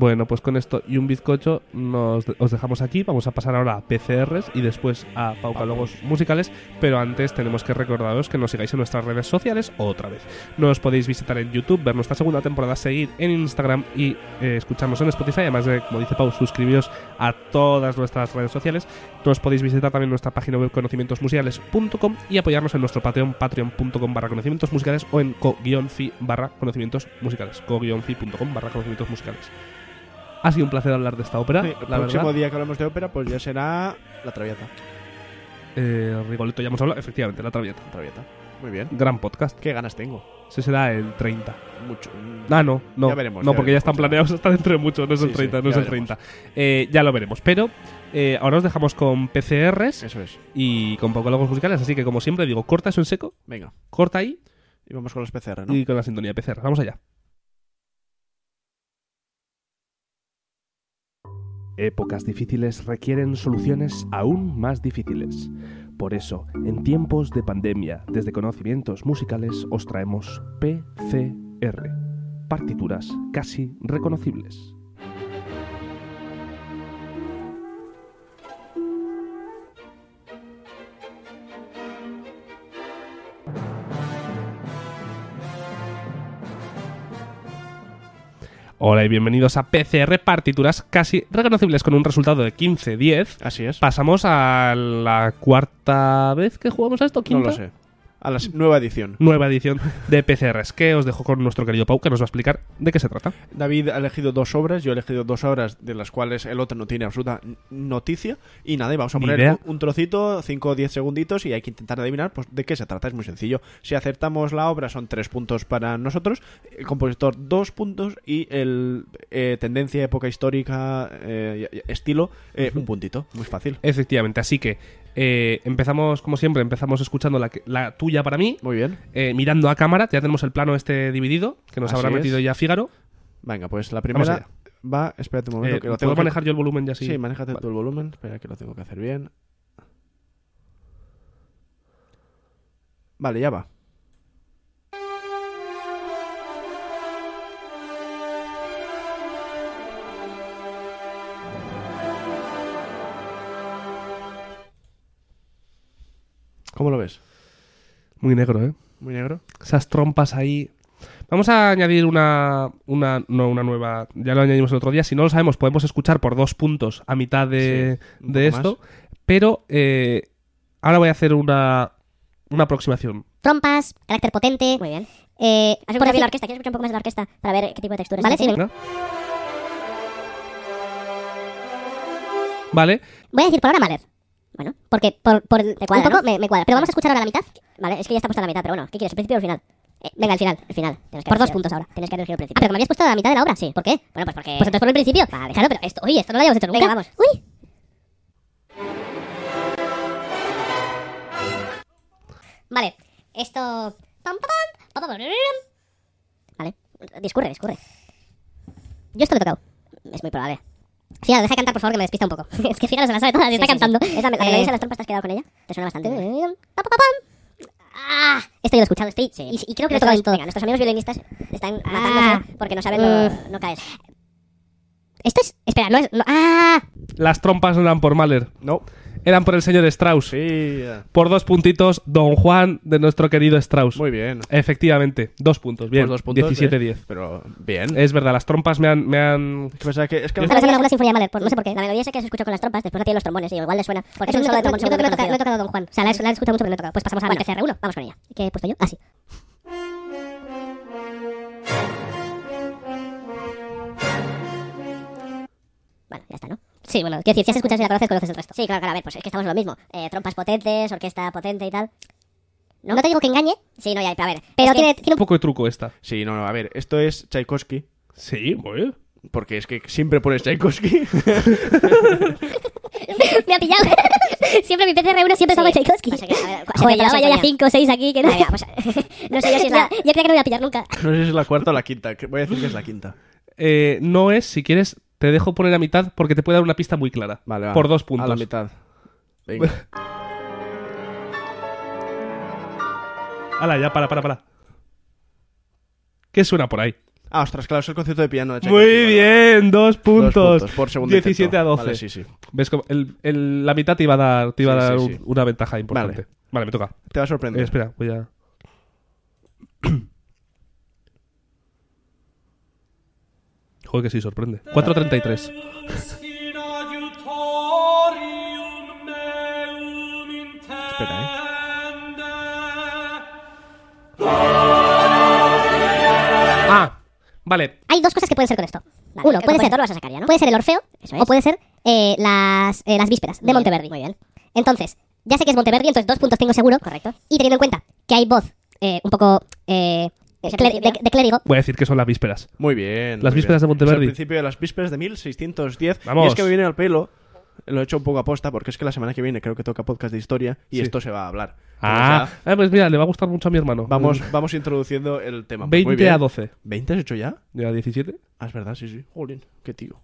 Bueno, pues con esto y un bizcocho nos, os dejamos aquí. Vamos a pasar ahora a PCRs y después a Paucalogos musicales. Pero antes tenemos que recordaros que nos sigáis en nuestras redes sociales otra vez. Nos podéis visitar en YouTube, ver nuestra segunda temporada, seguir en Instagram y eh, escucharnos en Spotify. Además de, como dice Pau, suscribiros a todas nuestras redes sociales. Nos podéis visitar también nuestra página web conocimientosmusicales.com y apoyarnos en nuestro Patreon, patreon.com barra conocimientos musicales o en co-fi barra conocimientos musicales. co-fi.com barra conocimientos musicales. Ha sido un placer hablar de esta ópera, Sí, la el próximo verdad. día que hablamos de ópera, pues ya será La Traviata. Eh, Rigoletto ya hemos hablado, efectivamente, La Traviata. La Traviata. Muy bien. Gran podcast. ¿Qué ganas tengo? Ese será el 30. Mucho. Ah, no, no. Ya veremos, no, ya porque ya están planeados hasta dentro de mucho. No es el Sí, 30, sí, no es el veremos. 30. Eh, ya lo veremos. Pero eh, ahora os dejamos con PCRs Eso es. y con pocólogos musicales. Así que, como siempre, digo, corta eso en seco, Venga. corta ahí Y vamos con los PCR, ¿no? y con la sintonía de PCR. Vamos allá. Épocas difíciles requieren soluciones aún más difíciles. Por eso, en tiempos de pandemia, desde conocimientos musicales os traemos PCR, partituras casi reconocibles. Hola y bienvenidos a PCR Partituras casi reconocibles con un resultado de 15-10. Así es. Pasamos a la cuarta vez que jugamos a esto, No quinta. lo sé. A la nueva edición. Nueva edición de PCRs que os dejo con nuestro querido Pau que nos va a explicar de qué se trata. David ha elegido dos obras, yo he elegido dos obras de las cuales el otro no tiene absoluta noticia. Y nada, y vamos a Ni poner idea. un, trocito, 5 o 10 segunditos, y hay que intentar adivinar pues, de qué se trata. Es muy sencillo. Si acertamos la obra, son 3 puntos para nosotros, el compositor 2 puntos, y el eh, tendencia, época histórica, eh, estilo, eh, un *laughs* puntito. Muy fácil. Efectivamente, así que eh, empezamos, como siempre, empezamos escuchando la, tuya para mí, Muy bien. eh, mirando a cámara, ya tenemos el plano este dividido, que nos Así habrá es. metido ya Fígaro. Venga, pues la primera va. Espérate un momento. Eh, que lo ¿Puedo tengo que- manejar yo el volumen ya así? Sí, manéjate Vale. tú el volumen. Espera que lo tengo que hacer bien. Vale, ya va. ¿Cómo lo ves? Muy negro, ¿eh? ¿Muy negro? Esas trompas ahí. Vamos a añadir una, una. No, una nueva. Ya lo añadimos el otro día. Si no lo sabemos, podemos escuchar por dos puntos a mitad de, Sí, de esto. Pero eh, ahora voy a hacer una, una aproximación. trompas, carácter potente. Muy bien. Eh, ¿Has por escuchado bien decir- la orquesta? ¿Quieres escuchar un poco más de la orquesta para ver qué tipo de texturas Vale, sí. Vale. Voy a decir por ahora Mahler. Bueno, Porque por, por cuadra, poco ¿no? me, me cuadra. Pero vamos a escuchar ahora la mitad. vale, es que ya está puesta la mitad, pero bueno, ¿qué quieres? ¿El principio o el final? Eh, venga, al final. El final. Tienes que Por dos puntos ahora. Tienes que elegir el Ah, principio. pero que me habías puesto la mitad de la obra. Sí. ¿Por qué? Bueno, pues porque... Pues entonces por el principio. Vale. Claro, pero esto, oye, esto no lo habíamos hecho nunca. Venga, vamos. Uy. Vale, esto. Vale, discurre, discurre. Yo esto lo he tocado. Es muy probable. Fíjate, deja de cantar, por favor, que me despista un poco. *laughs* es que fíjate, se la sabe todas y está Sí, sí, cantando. sí. ¿Es la, Eh, de las trompas te has quedado con ella? ¿Te suena bastante? Ah, esto yo lo he escuchado, estoy. Sí. Y, y creo que lo he tocado en todo. venga, nuestros amigos violinistas están Ah. matándose porque no saben lo, no caes. Esto es. Espera, no es. no- ah, Las trompas no eran por Mahler. No. Eran por el señor Strauss. Sí. Por dos puntitos, Don Juan de nuestro querido Strauss. Muy bien. Efectivamente, dos puntos. Bien, Pues dos puntos, 17-10. ¿eh? Pero bien. Es verdad, las trompas me han, me han Que pensaba que- es que alguna sinfonía de Mahler, por- no sé por qué. La melodía esa que se escucha con las trompas, después la tiene los trombones y igual le suena. Porque Es es un solo de no, trombón yo creo que no he tocado, no Don Juan. O sea, la he, la he escuchado mucho, pero no he tocado. Pues pasamos a la Bueno, tercera uno. Vamos con ella. ¿Qué he puesto yo? Ah, sí. Bueno, ya está, ¿no? Sí, bueno, quiero decir, si has escuchado y la conoces, conoces el resto. Sí, claro, claro, a ver, pues es que estamos en lo mismo. Eh, trompas potentes, orquesta potente y tal. No, te digo que engañe, Sí, no, ya, pero a ver. pero es que- tiene, tiene un poco de truco esta. Sí, no, no, a ver, esto es Tchaikovsky. Sí, muy Porque es que siempre pones Tchaikovsky. *laughs* me ha pillado. siempre mi PCR1 siempre estaba Sí. Tchaikovsky. Pasa que, a ver, Joder, la llevaba yo ya sinfonía. 5 o 6 aquí. Que no, pues, *laughs* no sé yo si es la... Ya- *laughs* yo creo que no voy a pillar nunca. no sé si es la cuarta o la quinta. que Voy a decir que es la quinta. Eh, no es, si quieres, te dejo poner a mitad porque te puede dar una pista muy clara. Vale, va. Por dos A puntos. la mitad. Venga. *laughs* Hala, ya, para, para, para. ¿Qué suena por ahí? Ah, ostras, claro, es el concierto de piano de. Muy bien, dos. Dos puntos. puntos por segundo 17 intento. a 12. Vale, sí, sí. ¿Ves cómo el- el- la mitad te iba a dar, te iba Sí, a dar sí, un- sí. una ventaja importante. Vale. Vale, me toca. Te va a Eh, sorprender. espera, voy a. Joder, que sí, sorprende. 4.33. in adiutorium meum Espera, eh. Ah, vale. Hay dos cosas que pueden ser con esto. Vale, Uno, el puede ser, compositor lo vas a sacar ya, ¿no? puede ser el Orfeo Eso es. o puede ser eh, las, eh, las vísperas de Muy bien, Monteverdi. Muy bien, Entonces, ya sé que es Monteverdi, entonces dos puntos tengo seguro. correcto. Y teniendo en cuenta que hay voz eh, un poco eh, De, de clérigo, Voy a decir que son las vísperas. Muy bien. Las muy vísperas bien. de Monteverdi. Es el principio de las vísperas de 1610. Vamos. Y es que me viene al pelo. Lo he hecho un poco aposta porque es que la semana que viene creo que toca podcast de historia y Sí. esto se va a hablar. Ah, ya ah, pues mira, le va a gustar mucho a mi hermano. vamos, vamos introduciendo el tema. Pues muy 20 bien. a 12. ¿20 has hecho ya? ¿De la 17? Ah, es verdad, sí, sí. Jolín, qué tío.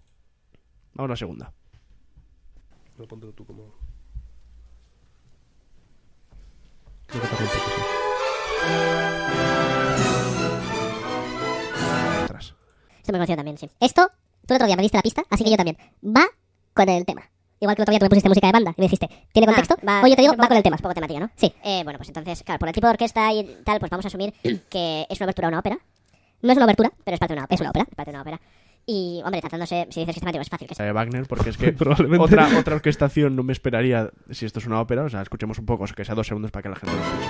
Vamos a la segunda. tú como. Creo que también Conocido también, sí. esto, tú el otro día me diste la pista, así que yo también. Va con el tema. Igual que el otro día tú me pusiste música de banda y me dijiste, ¿tiene contexto? Ah, va- Oye, te digo, va con el tema. Es poco temática, ¿no? Sí. Eh, bueno, pues entonces, claro, por el tipo de orquesta y tal, pues vamos a asumir *clears throat* que es una abertura a una ópera, No es una obertura, pero es parte de una ópera. Es una ópera. Es parte de una ópera. Y, hombre, tratándose, si dices que es temático, es fácil. Que Eh, Wagner, porque es que *laughs* Probablemente. otra, otra orquestación no me esperaría si esto es una ópera. O sea, escuchemos un poco, o sea, que sea dos segundos para que la gente lo escuche.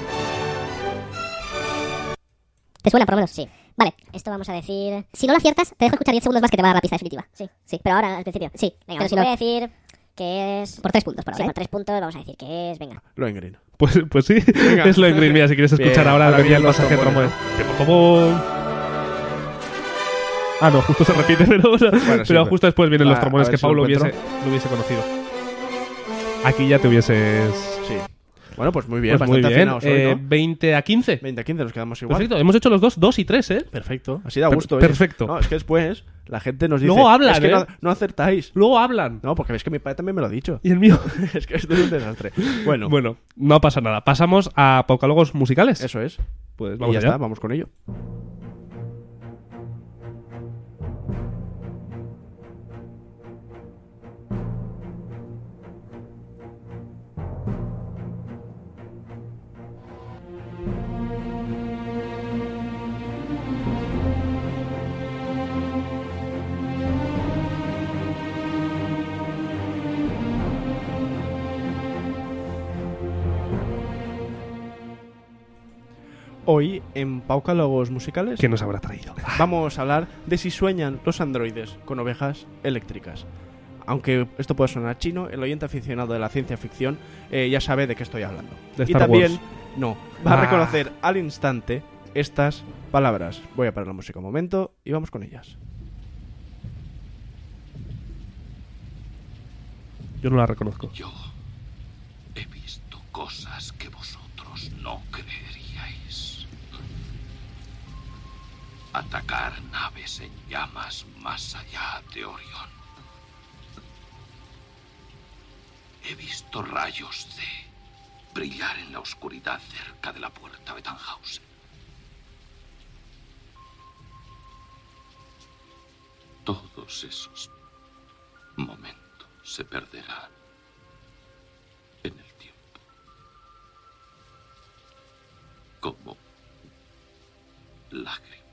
¿te suena por lo menos? Sí. Vale, Esto vamos a decir... si no lo aciertas, te dejo escuchar 10 segundos más que te va a dar la pista definitiva. Sí, sí. Pero ahora, al principio. Sí, Venga, pero si no, voy a decir que es... por 3 puntos por sí, ahora, por ¿eh? tres puntos vamos a decir que es... Venga. Lohengrin. Pues, pues sí, Venga. es lo en Green. Mira, si quieres escuchar Bien, ahora, venía el pasaje pum, pum. Ah, no, justo se repite, *laughs* pero, o sea, sí, pero justo después vienen Va, los ver que si lo Pablo hubiese, lo hubiese conocido. Aquí ya te hubieses. Sí. Bueno, pues muy bien, Pues muy bien. hoy, Eh, ¿no? 20 a 15. 20 a 15 nos quedamos igual. Perfecto. Hemos hecho los dos, 2 y 3, ¿eh? Perfecto. Así da Per- gusto. oye. perfecto. No, es que después la gente nos dice... Luego hablan, es que ¿eh? no, no acertáis. Luego hablan. No, porque ves que mi padre también me lo ha dicho. Y el mío. *laughs* es que esto es un desastre. Bueno, *laughs* Bueno, no pasa nada. Pasamos a Paucálogos musicales. eso es. Pues Y vamos ya allá. está, vamos con ello. Hoy, en Paucálogos Musicales, ¿Qué nos habrá traído? vamos a hablar de si sueñan los androides con ovejas eléctricas. Aunque esto puede sonar chino, el oyente aficionado de la ciencia ficción eh, ya sabe de qué estoy hablando. De y también, Wars. no, va a Ah. reconocer al instante estas palabras. Voy a parar la música un momento y vamos con ellas. Yo no la reconozco. Yo he visto cosas que Atacar naves en llamas más allá de Orión. He visto rayos de brillar en la oscuridad cerca de la puerta de Tannhausen. Todos esos momentos se perderán en el tiempo. Como lágrimas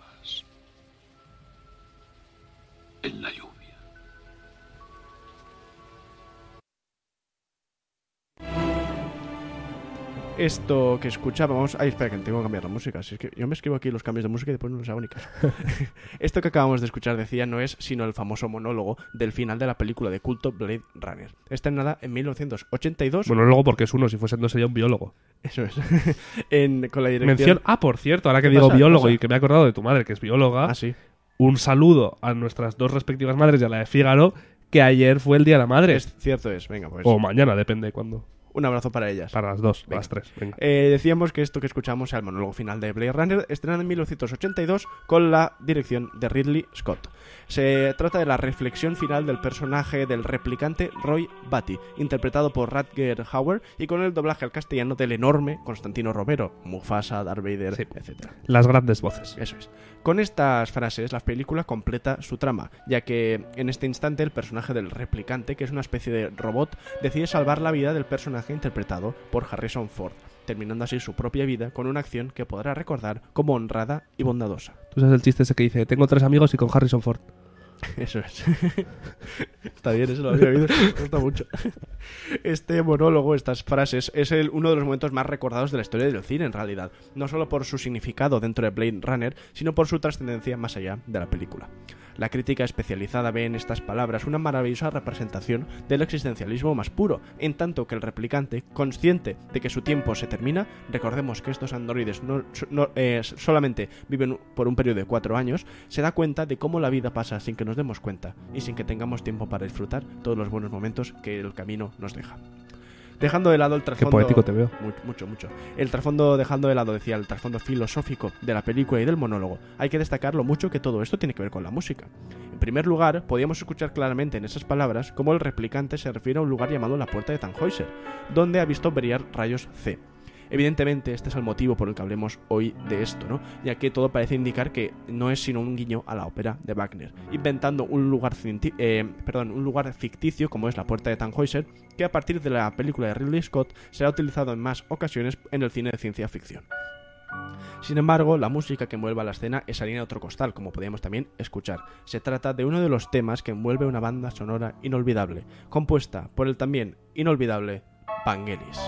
Esto que escuchábamos. Ay, espera, que tengo que cambiar la música. Si es que yo me escribo aquí los cambios de música y después no los hago ni caso. *laughs* Esto que acabamos de escuchar, decía, no es sino el famoso monólogo del final de la película de culto Blade Runner. Estrenada en 1982. Bueno, luego porque es uno, si fuese dos sería un biólogo. Eso es. *laughs* en, con la dirección. Mención. Ah, por cierto, ahora que ¿Qué digo pasa? biólogo ¿Qué y que me he acordado de tu madre, que es bióloga, Ah, sí. un saludo a nuestras dos respectivas madres y a la de Fígaro, que ayer fue el Día de la Madre. Es cierto, es. Venga, pues. O mañana, depende de cuándo. Un abrazo para ellas. Para las dos, Venga. las tres. Venga. Eh, decíamos que esto que escuchamos era el monólogo final de Blade Runner, estrenado en 1982 con la dirección de Ridley Scott. Se trata de la reflexión final del personaje del replicante Roy Batty, interpretado por Rutger Hauer y con el doblaje al castellano del enorme Constantino Romero, Mufasa, Darth Vader, Sí. etc. Las grandes voces. Eso es. Con estas frases, la película completa su trama, ya que en este instante el personaje del replicante, que es una especie de robot, decide salvar la vida del personaje interpretado por Harrison Ford, terminando así su propia vida con una acción que podrá recordar como honrada y bondadosa. Tú sabes el chiste ese que dice, tengo tres amigos y con Harrison Ford. *laughs* Eso es. *laughs* Está bien, eso lo había oído. Me gusta mucho. *laughs* Este monólogo, estas frases, es el- uno de los momentos más recordados de la historia del cine, en realidad. No solo por su significado dentro de Blade Runner, sino por su trascendencia más allá de la película. La crítica especializada ve en estas palabras una maravillosa representación del existencialismo más puro, en tanto que el replicante, consciente de que su tiempo se termina, recordemos que estos androides no, eh, solamente viven por un periodo de cuatro años, se da cuenta de cómo la vida pasa sin que nos demos cuenta y sin que tengamos tiempo para disfrutar todos los buenos momentos que el camino nos deja. Dejando de lado el Qué trasfondo... poético te veo. Mucho, mucho, mucho. El trasfondo, dejando de lado, decía, el trasfondo filosófico de la película y del monólogo, hay que destacar lo mucho que todo esto tiene que ver con la música. En primer lugar, podíamos escuchar claramente en esas palabras cómo el replicante se refiere a un lugar llamado la Puerta de Tannhäuser, donde ha visto brillar rayos C. Evidentemente, este es el motivo por el que hablemos hoy de esto, ¿no? Ya que todo parece indicar que no es sino un guiño a la ópera de Wagner, inventando un lugar, eh, perdón, un lugar ficticio como es la Puerta de Tannhäuser, que a partir de la película de Ridley Scott será utilizado en más ocasiones en el cine de ciencia ficción. Sin embargo, la música que envuelve a la escena es harina de otro costal, como podíamos también escuchar. Se trata de uno de los temas que envuelve una banda sonora inolvidable, compuesta por el también inolvidable Vangelis.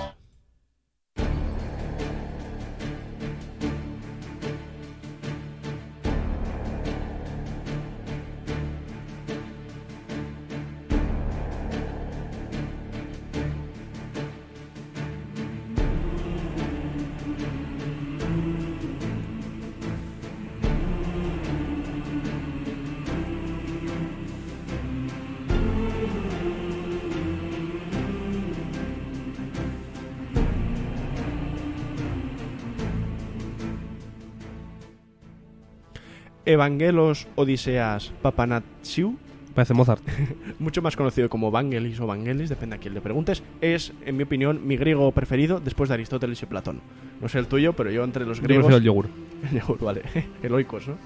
Evangelos Odiseas Papanatsiou Parece Mozart. *laughs* mucho más conocido como Vangelis o Vangelis, depende a quién le preguntes, es, en mi opinión, mi griego preferido después de Aristóteles y Platón. No sé el tuyo, pero yo entre los Yo griegos... prefiero el yogur. *laughs* El yogur, vale. *laughs* Heroicos, ¿no?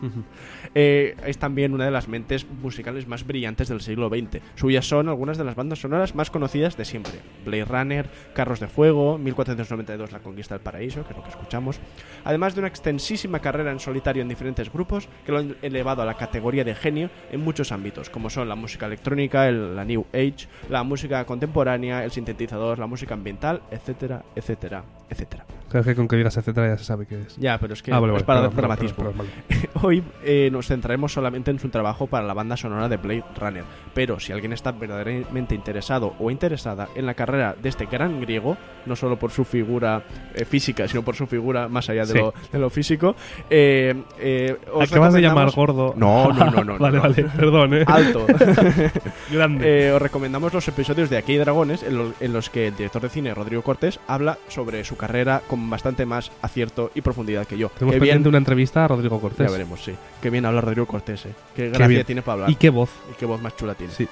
Eh, es también una de las mentes musicales más brillantes del siglo XX. Suyas son algunas de las bandas sonoras más conocidas de siempre. Blade Runner, Carros de Fuego, 1492 La Conquista del Paraíso, que es lo que escuchamos. Además de una extensísima carrera en solitario en diferentes grupos que lo han elevado a la categoría de genio en muchos ámbitos, como son la música electrónica, el- la New Age, la música contemporánea, el sintetizador, la música ambiental, etcétera, etcétera, etcétera. Creo que con que digas etcétera ya se sabe qué es. Ya, pero es que Ah, vale, es para dar dramatismo. vale. *laughs* Hoy eh, nos centraremos solamente en su trabajo para la banda sonora de Blade Runner, pero si alguien está verdaderamente interesado o interesada en la carrera de este gran griego, no solo por su figura eh, física, sino por su figura más allá de, Sí. lo, de lo físico, eh, eh, os Acabas de llamar gordo. No, no, no, *laughs* no. vale, no. vale, perdón, eh. Alto. *laughs* Grande. Os recomendamos los episodios de Aquí hay Dragones, en, lo- en los que el director de cine Rodrigo Cortés habla sobre su carrera con bastante más acierto y profundidad que yo. Tenemos Qué pendiente bien, una entrevista a Rodrigo Cortés. ya veremos, sí. Qué bien habla Rodrigo Cortés, eh. Qué gracia tiene para hablar. Y qué voz. Y qué voz más chula tiene. Sí.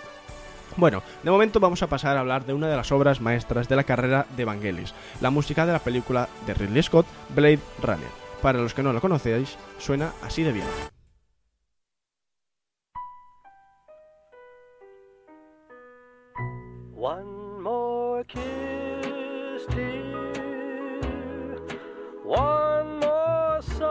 Bueno, de momento vamos a pasar a hablar de una de las obras maestras de la carrera de Vangelis, la música de la película de Ridley Scott, Blade Runner. Para los que no lo conocéis, suena así de bien. One more kiss, dear. One more sigh.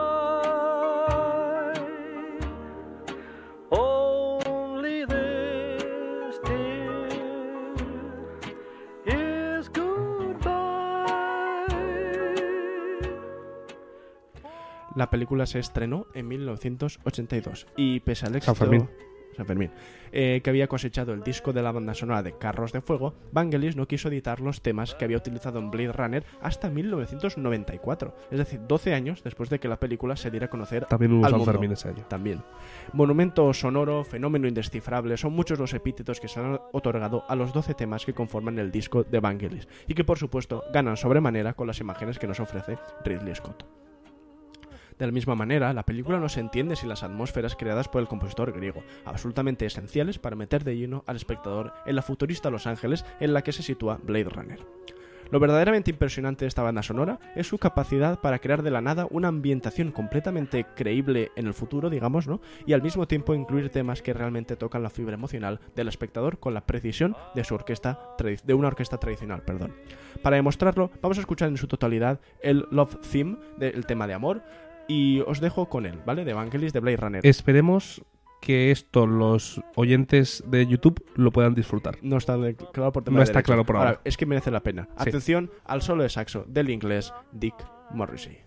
Only this, dear, is goodbye. La película se estrenó en 1982 y pese al éxito... San Fermín, eh, que había cosechado el disco de la banda sonora de Carros de Fuego, Vangelis no quiso editar los temas que había utilizado en Blade Runner hasta 1994, es decir, 12 años después de que la película se diera a conocer También hubo al San mundo. Fermín ese año. También. Monumento sonoro, fenómeno indescifrable, son muchos los epítetos que se han otorgado a los 12 temas que conforman el disco de Vangelis y que por supuesto ganan sobremanera con las imágenes que nos ofrece Ridley Scott. De la misma manera, la película no se entiende sin las atmósferas creadas por el compositor griego, absolutamente esenciales para meter de lleno al espectador en la futurista Los Ángeles en la que se sitúa Blade Runner. Lo verdaderamente impresionante de esta banda sonora es su capacidad para crear de la nada una ambientación completamente creíble en el futuro, digamos, ¿no? Y al mismo tiempo incluir temas que realmente tocan la fibra emocional del espectador con la precisión de su orquesta de una orquesta tradicional, perdón. Para demostrarlo, vamos a escuchar en su totalidad el Love Theme, el tema de amor, y os dejo con él, ¿vale? De Evangelis de Blade Runner. Esperemos que esto los oyentes de YouTube lo puedan disfrutar. No está claro por tema No de está claro por ahora. Es que merece la pena. Sí. Atención al solo de saxo del inglés Dick Morrissey.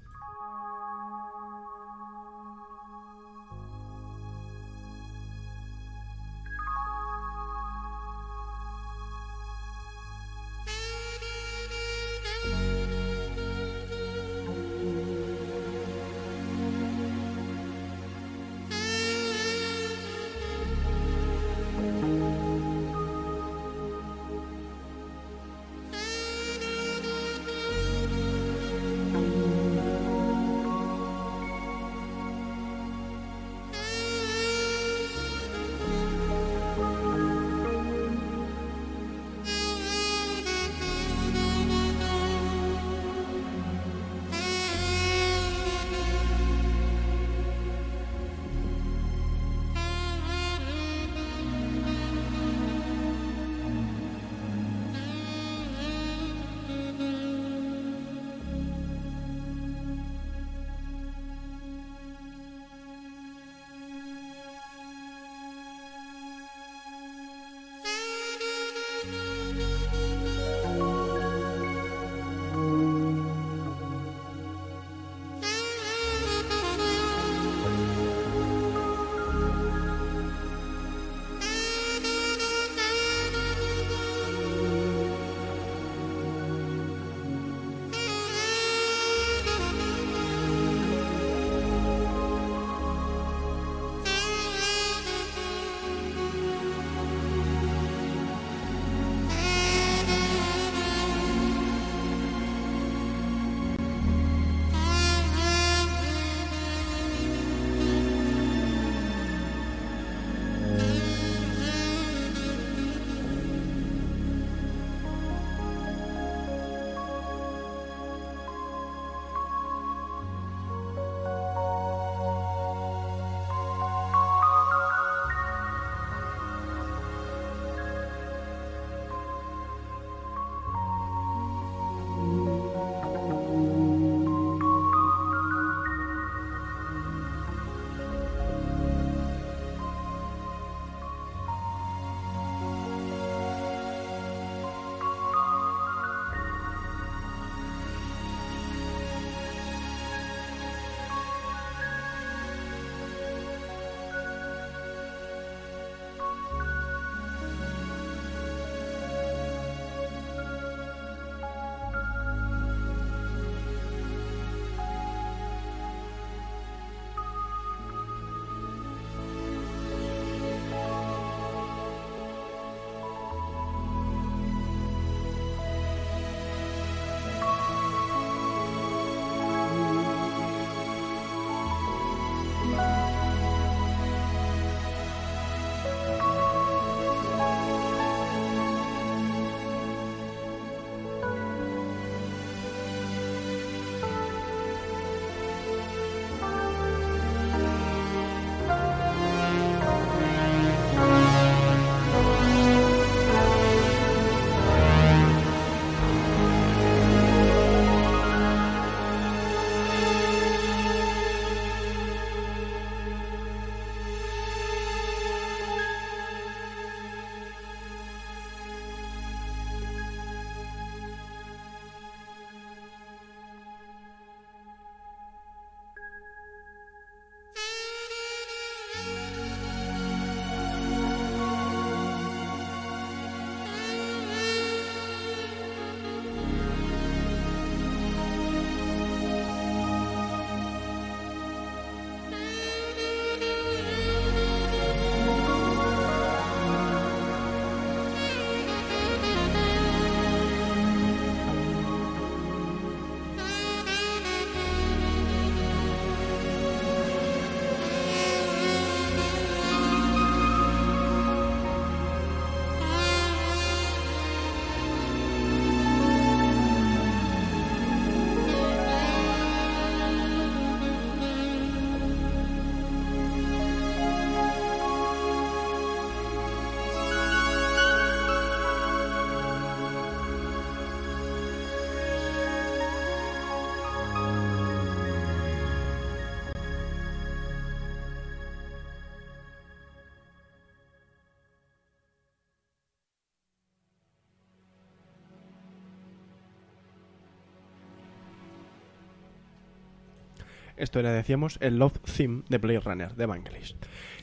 Esto era, decíamos, el Love Theme de Blade Runner de Vangelis.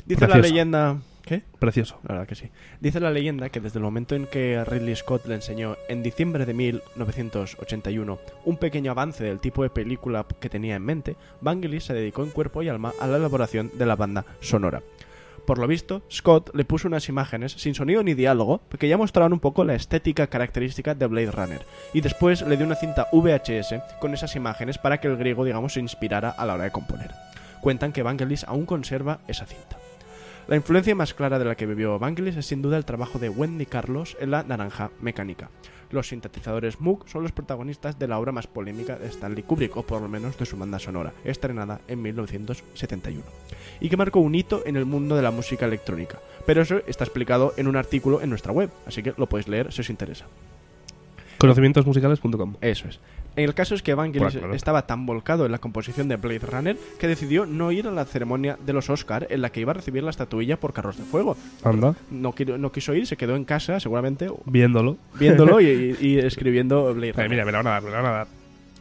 Dice la leyenda... ¿Qué? Precioso. La verdad que sí. Dice la leyenda que desde el momento en que Ridley Scott le enseñó en diciembre de 1981 un pequeño avance del tipo de película que tenía en mente, Vangelis se dedicó en cuerpo y alma a la elaboración de la banda sonora. Por lo visto, Scott le puso unas imágenes sin sonido ni diálogo que ya mostraban un poco la estética característica de Blade Runner, y después le dio una cinta VHS con esas imágenes para que el griego, digamos, se inspirara a la hora de componer. Cuentan que Vangelis aún conserva esa cinta. La influencia más clara de la que bebió Vangelis es sin duda el trabajo de Wendy Carlos en La Naranja Mecánica. Los sintetizadores Moog son los protagonistas de la obra más polémica de Stanley Kubrick, o por lo menos de su banda sonora, estrenada en 1971, y que marcó un hito en el mundo de la música electrónica. Pero eso está explicado en un artículo en nuestra web, así que lo podéis leer si os interesa. Conocimientosmusicales.com. Eso es. El caso es que Vangelis Bueno, claro. estaba tan volcado en la composición de Blade Runner que decidió no ir a la ceremonia de los Oscar en la que iba a recibir la estatuilla por Carros de Fuego. Anda. No, quiso ir, se quedó en casa seguramente Viéndolo. viéndolo y, *laughs* y- y escribiendo Blade Runner. mira, me la van a dar, me la van a dar.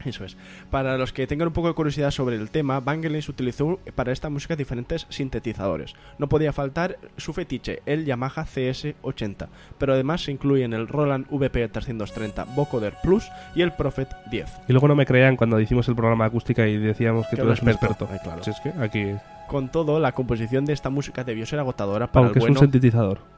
*laughs* Eso es. Para los que tengan un poco de curiosidad sobre el tema, Vangelis utilizó para esta música diferentes sintetizadores. No podía faltar su fetiche, el Yamaha CS80, pero además se incluyen el Roland VP330 Vocoder Plus y el Prophet 10. Y luego no me creían cuando hicimos el programa acústica y decíamos que Que tú eres un experto. claro. Si es que aquí. Con todo, la composición de esta música debió ser agotadora para Aunque el es un bueno, sintetizador.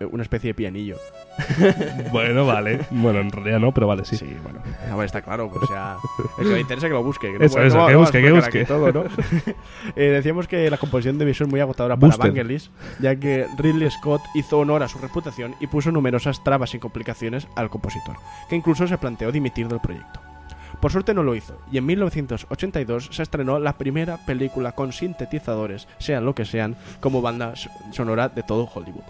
Eh, una especie de pianillo. *laughs* bueno, vale. Bueno, en realidad no, pero vale, sí. Sí, bueno, a ver, está claro. O sea, el que le interesa que lo busque. que no *laughs* Eso, puede- eso, no va- que no busque, que busque. todo, ¿no? *laughs* Eh, decíamos que la composición debió ser muy agotadora para. Vangelis, ya que Ridley Scott hizo honor a su reputación y puso numerosas trabas y complicaciones al compositor, que incluso se planteó dimitir del proyecto. Por suerte no lo hizo, y en 1982 se estrenó la primera película con sintetizadores, sean lo que sean, como banda sonora de todo Hollywood.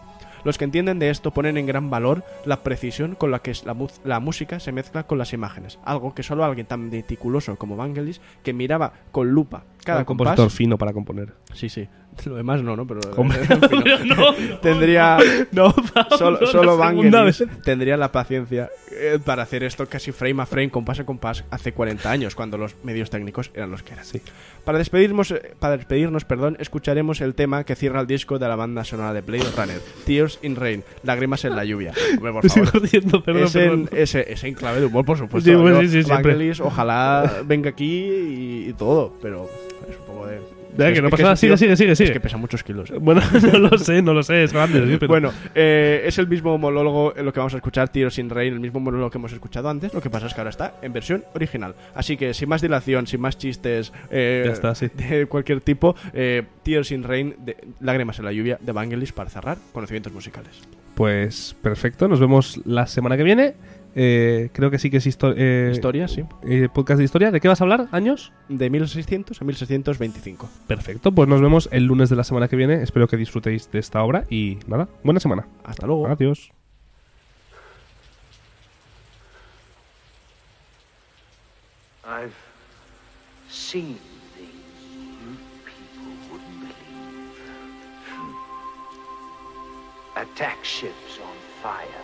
Los que entienden de esto ponen en gran valor la precisión con la que la, la música se mezcla con las imágenes, algo que solo alguien tan meticuloso como Vangelis, que miraba con lupa cada un compás, compositor fino para componer. Sí, sí. *laughs* Lo demás no, ¿no? Pero Hombre, en fin, *laughs* no. tendría No, solo, *laughs* Pablo, solo tendría la paciencia eh, para hacer esto casi frame a frame, compás a compás, hace 40 años, cuando los medios técnicos eran los que eran. Sí. Para despedirnos, eh, para despedirnos, perdón, escucharemos el tema que cierra el disco de la banda sonora de Blade Runner, Tears in Rain, lágrimas en la lluvia. Hombre, por favor. riendo, perdón, es, en, perdón. ese, ese en clave de humor, por supuesto. Sí, pues sí, sí, siempre. Vangelis, ojalá venga aquí y, y todo, pero es un poco de... Que no pasa nada, sigue, tío- sigue, sigue, Es sigue. que pesa muchos kilos. *laughs* Bueno, *laughs* no lo sé, no lo sé, es grande, sí, pero... Bueno, eh, es el mismo monólogo en lo que vamos a escuchar, Tears in Rain, el mismo monólogo que hemos escuchado antes. Lo que pasa es que ahora está en versión original. Así que sin más dilación, sin más chistes eh, Ya está, sí. *laughs* de cualquier tipo, eh, Tears in Rain, de Lágrimas en la lluvia de Vangelis para cerrar conocimientos musicales. Pues perfecto, nos vemos la semana que viene. Eh, creo que sí que es histo- eh, Historia, sí. eh, podcast de historia. ¿De qué vas a hablar? ¿Años? De 1600 a 1625. Perfecto, pues nos vemos el lunes de la semana que viene. Espero que disfrutéis de esta obra y nada, buena semana. Hasta luego. Adiós. I've seen things you people wouldn't believe. Attack ships on fire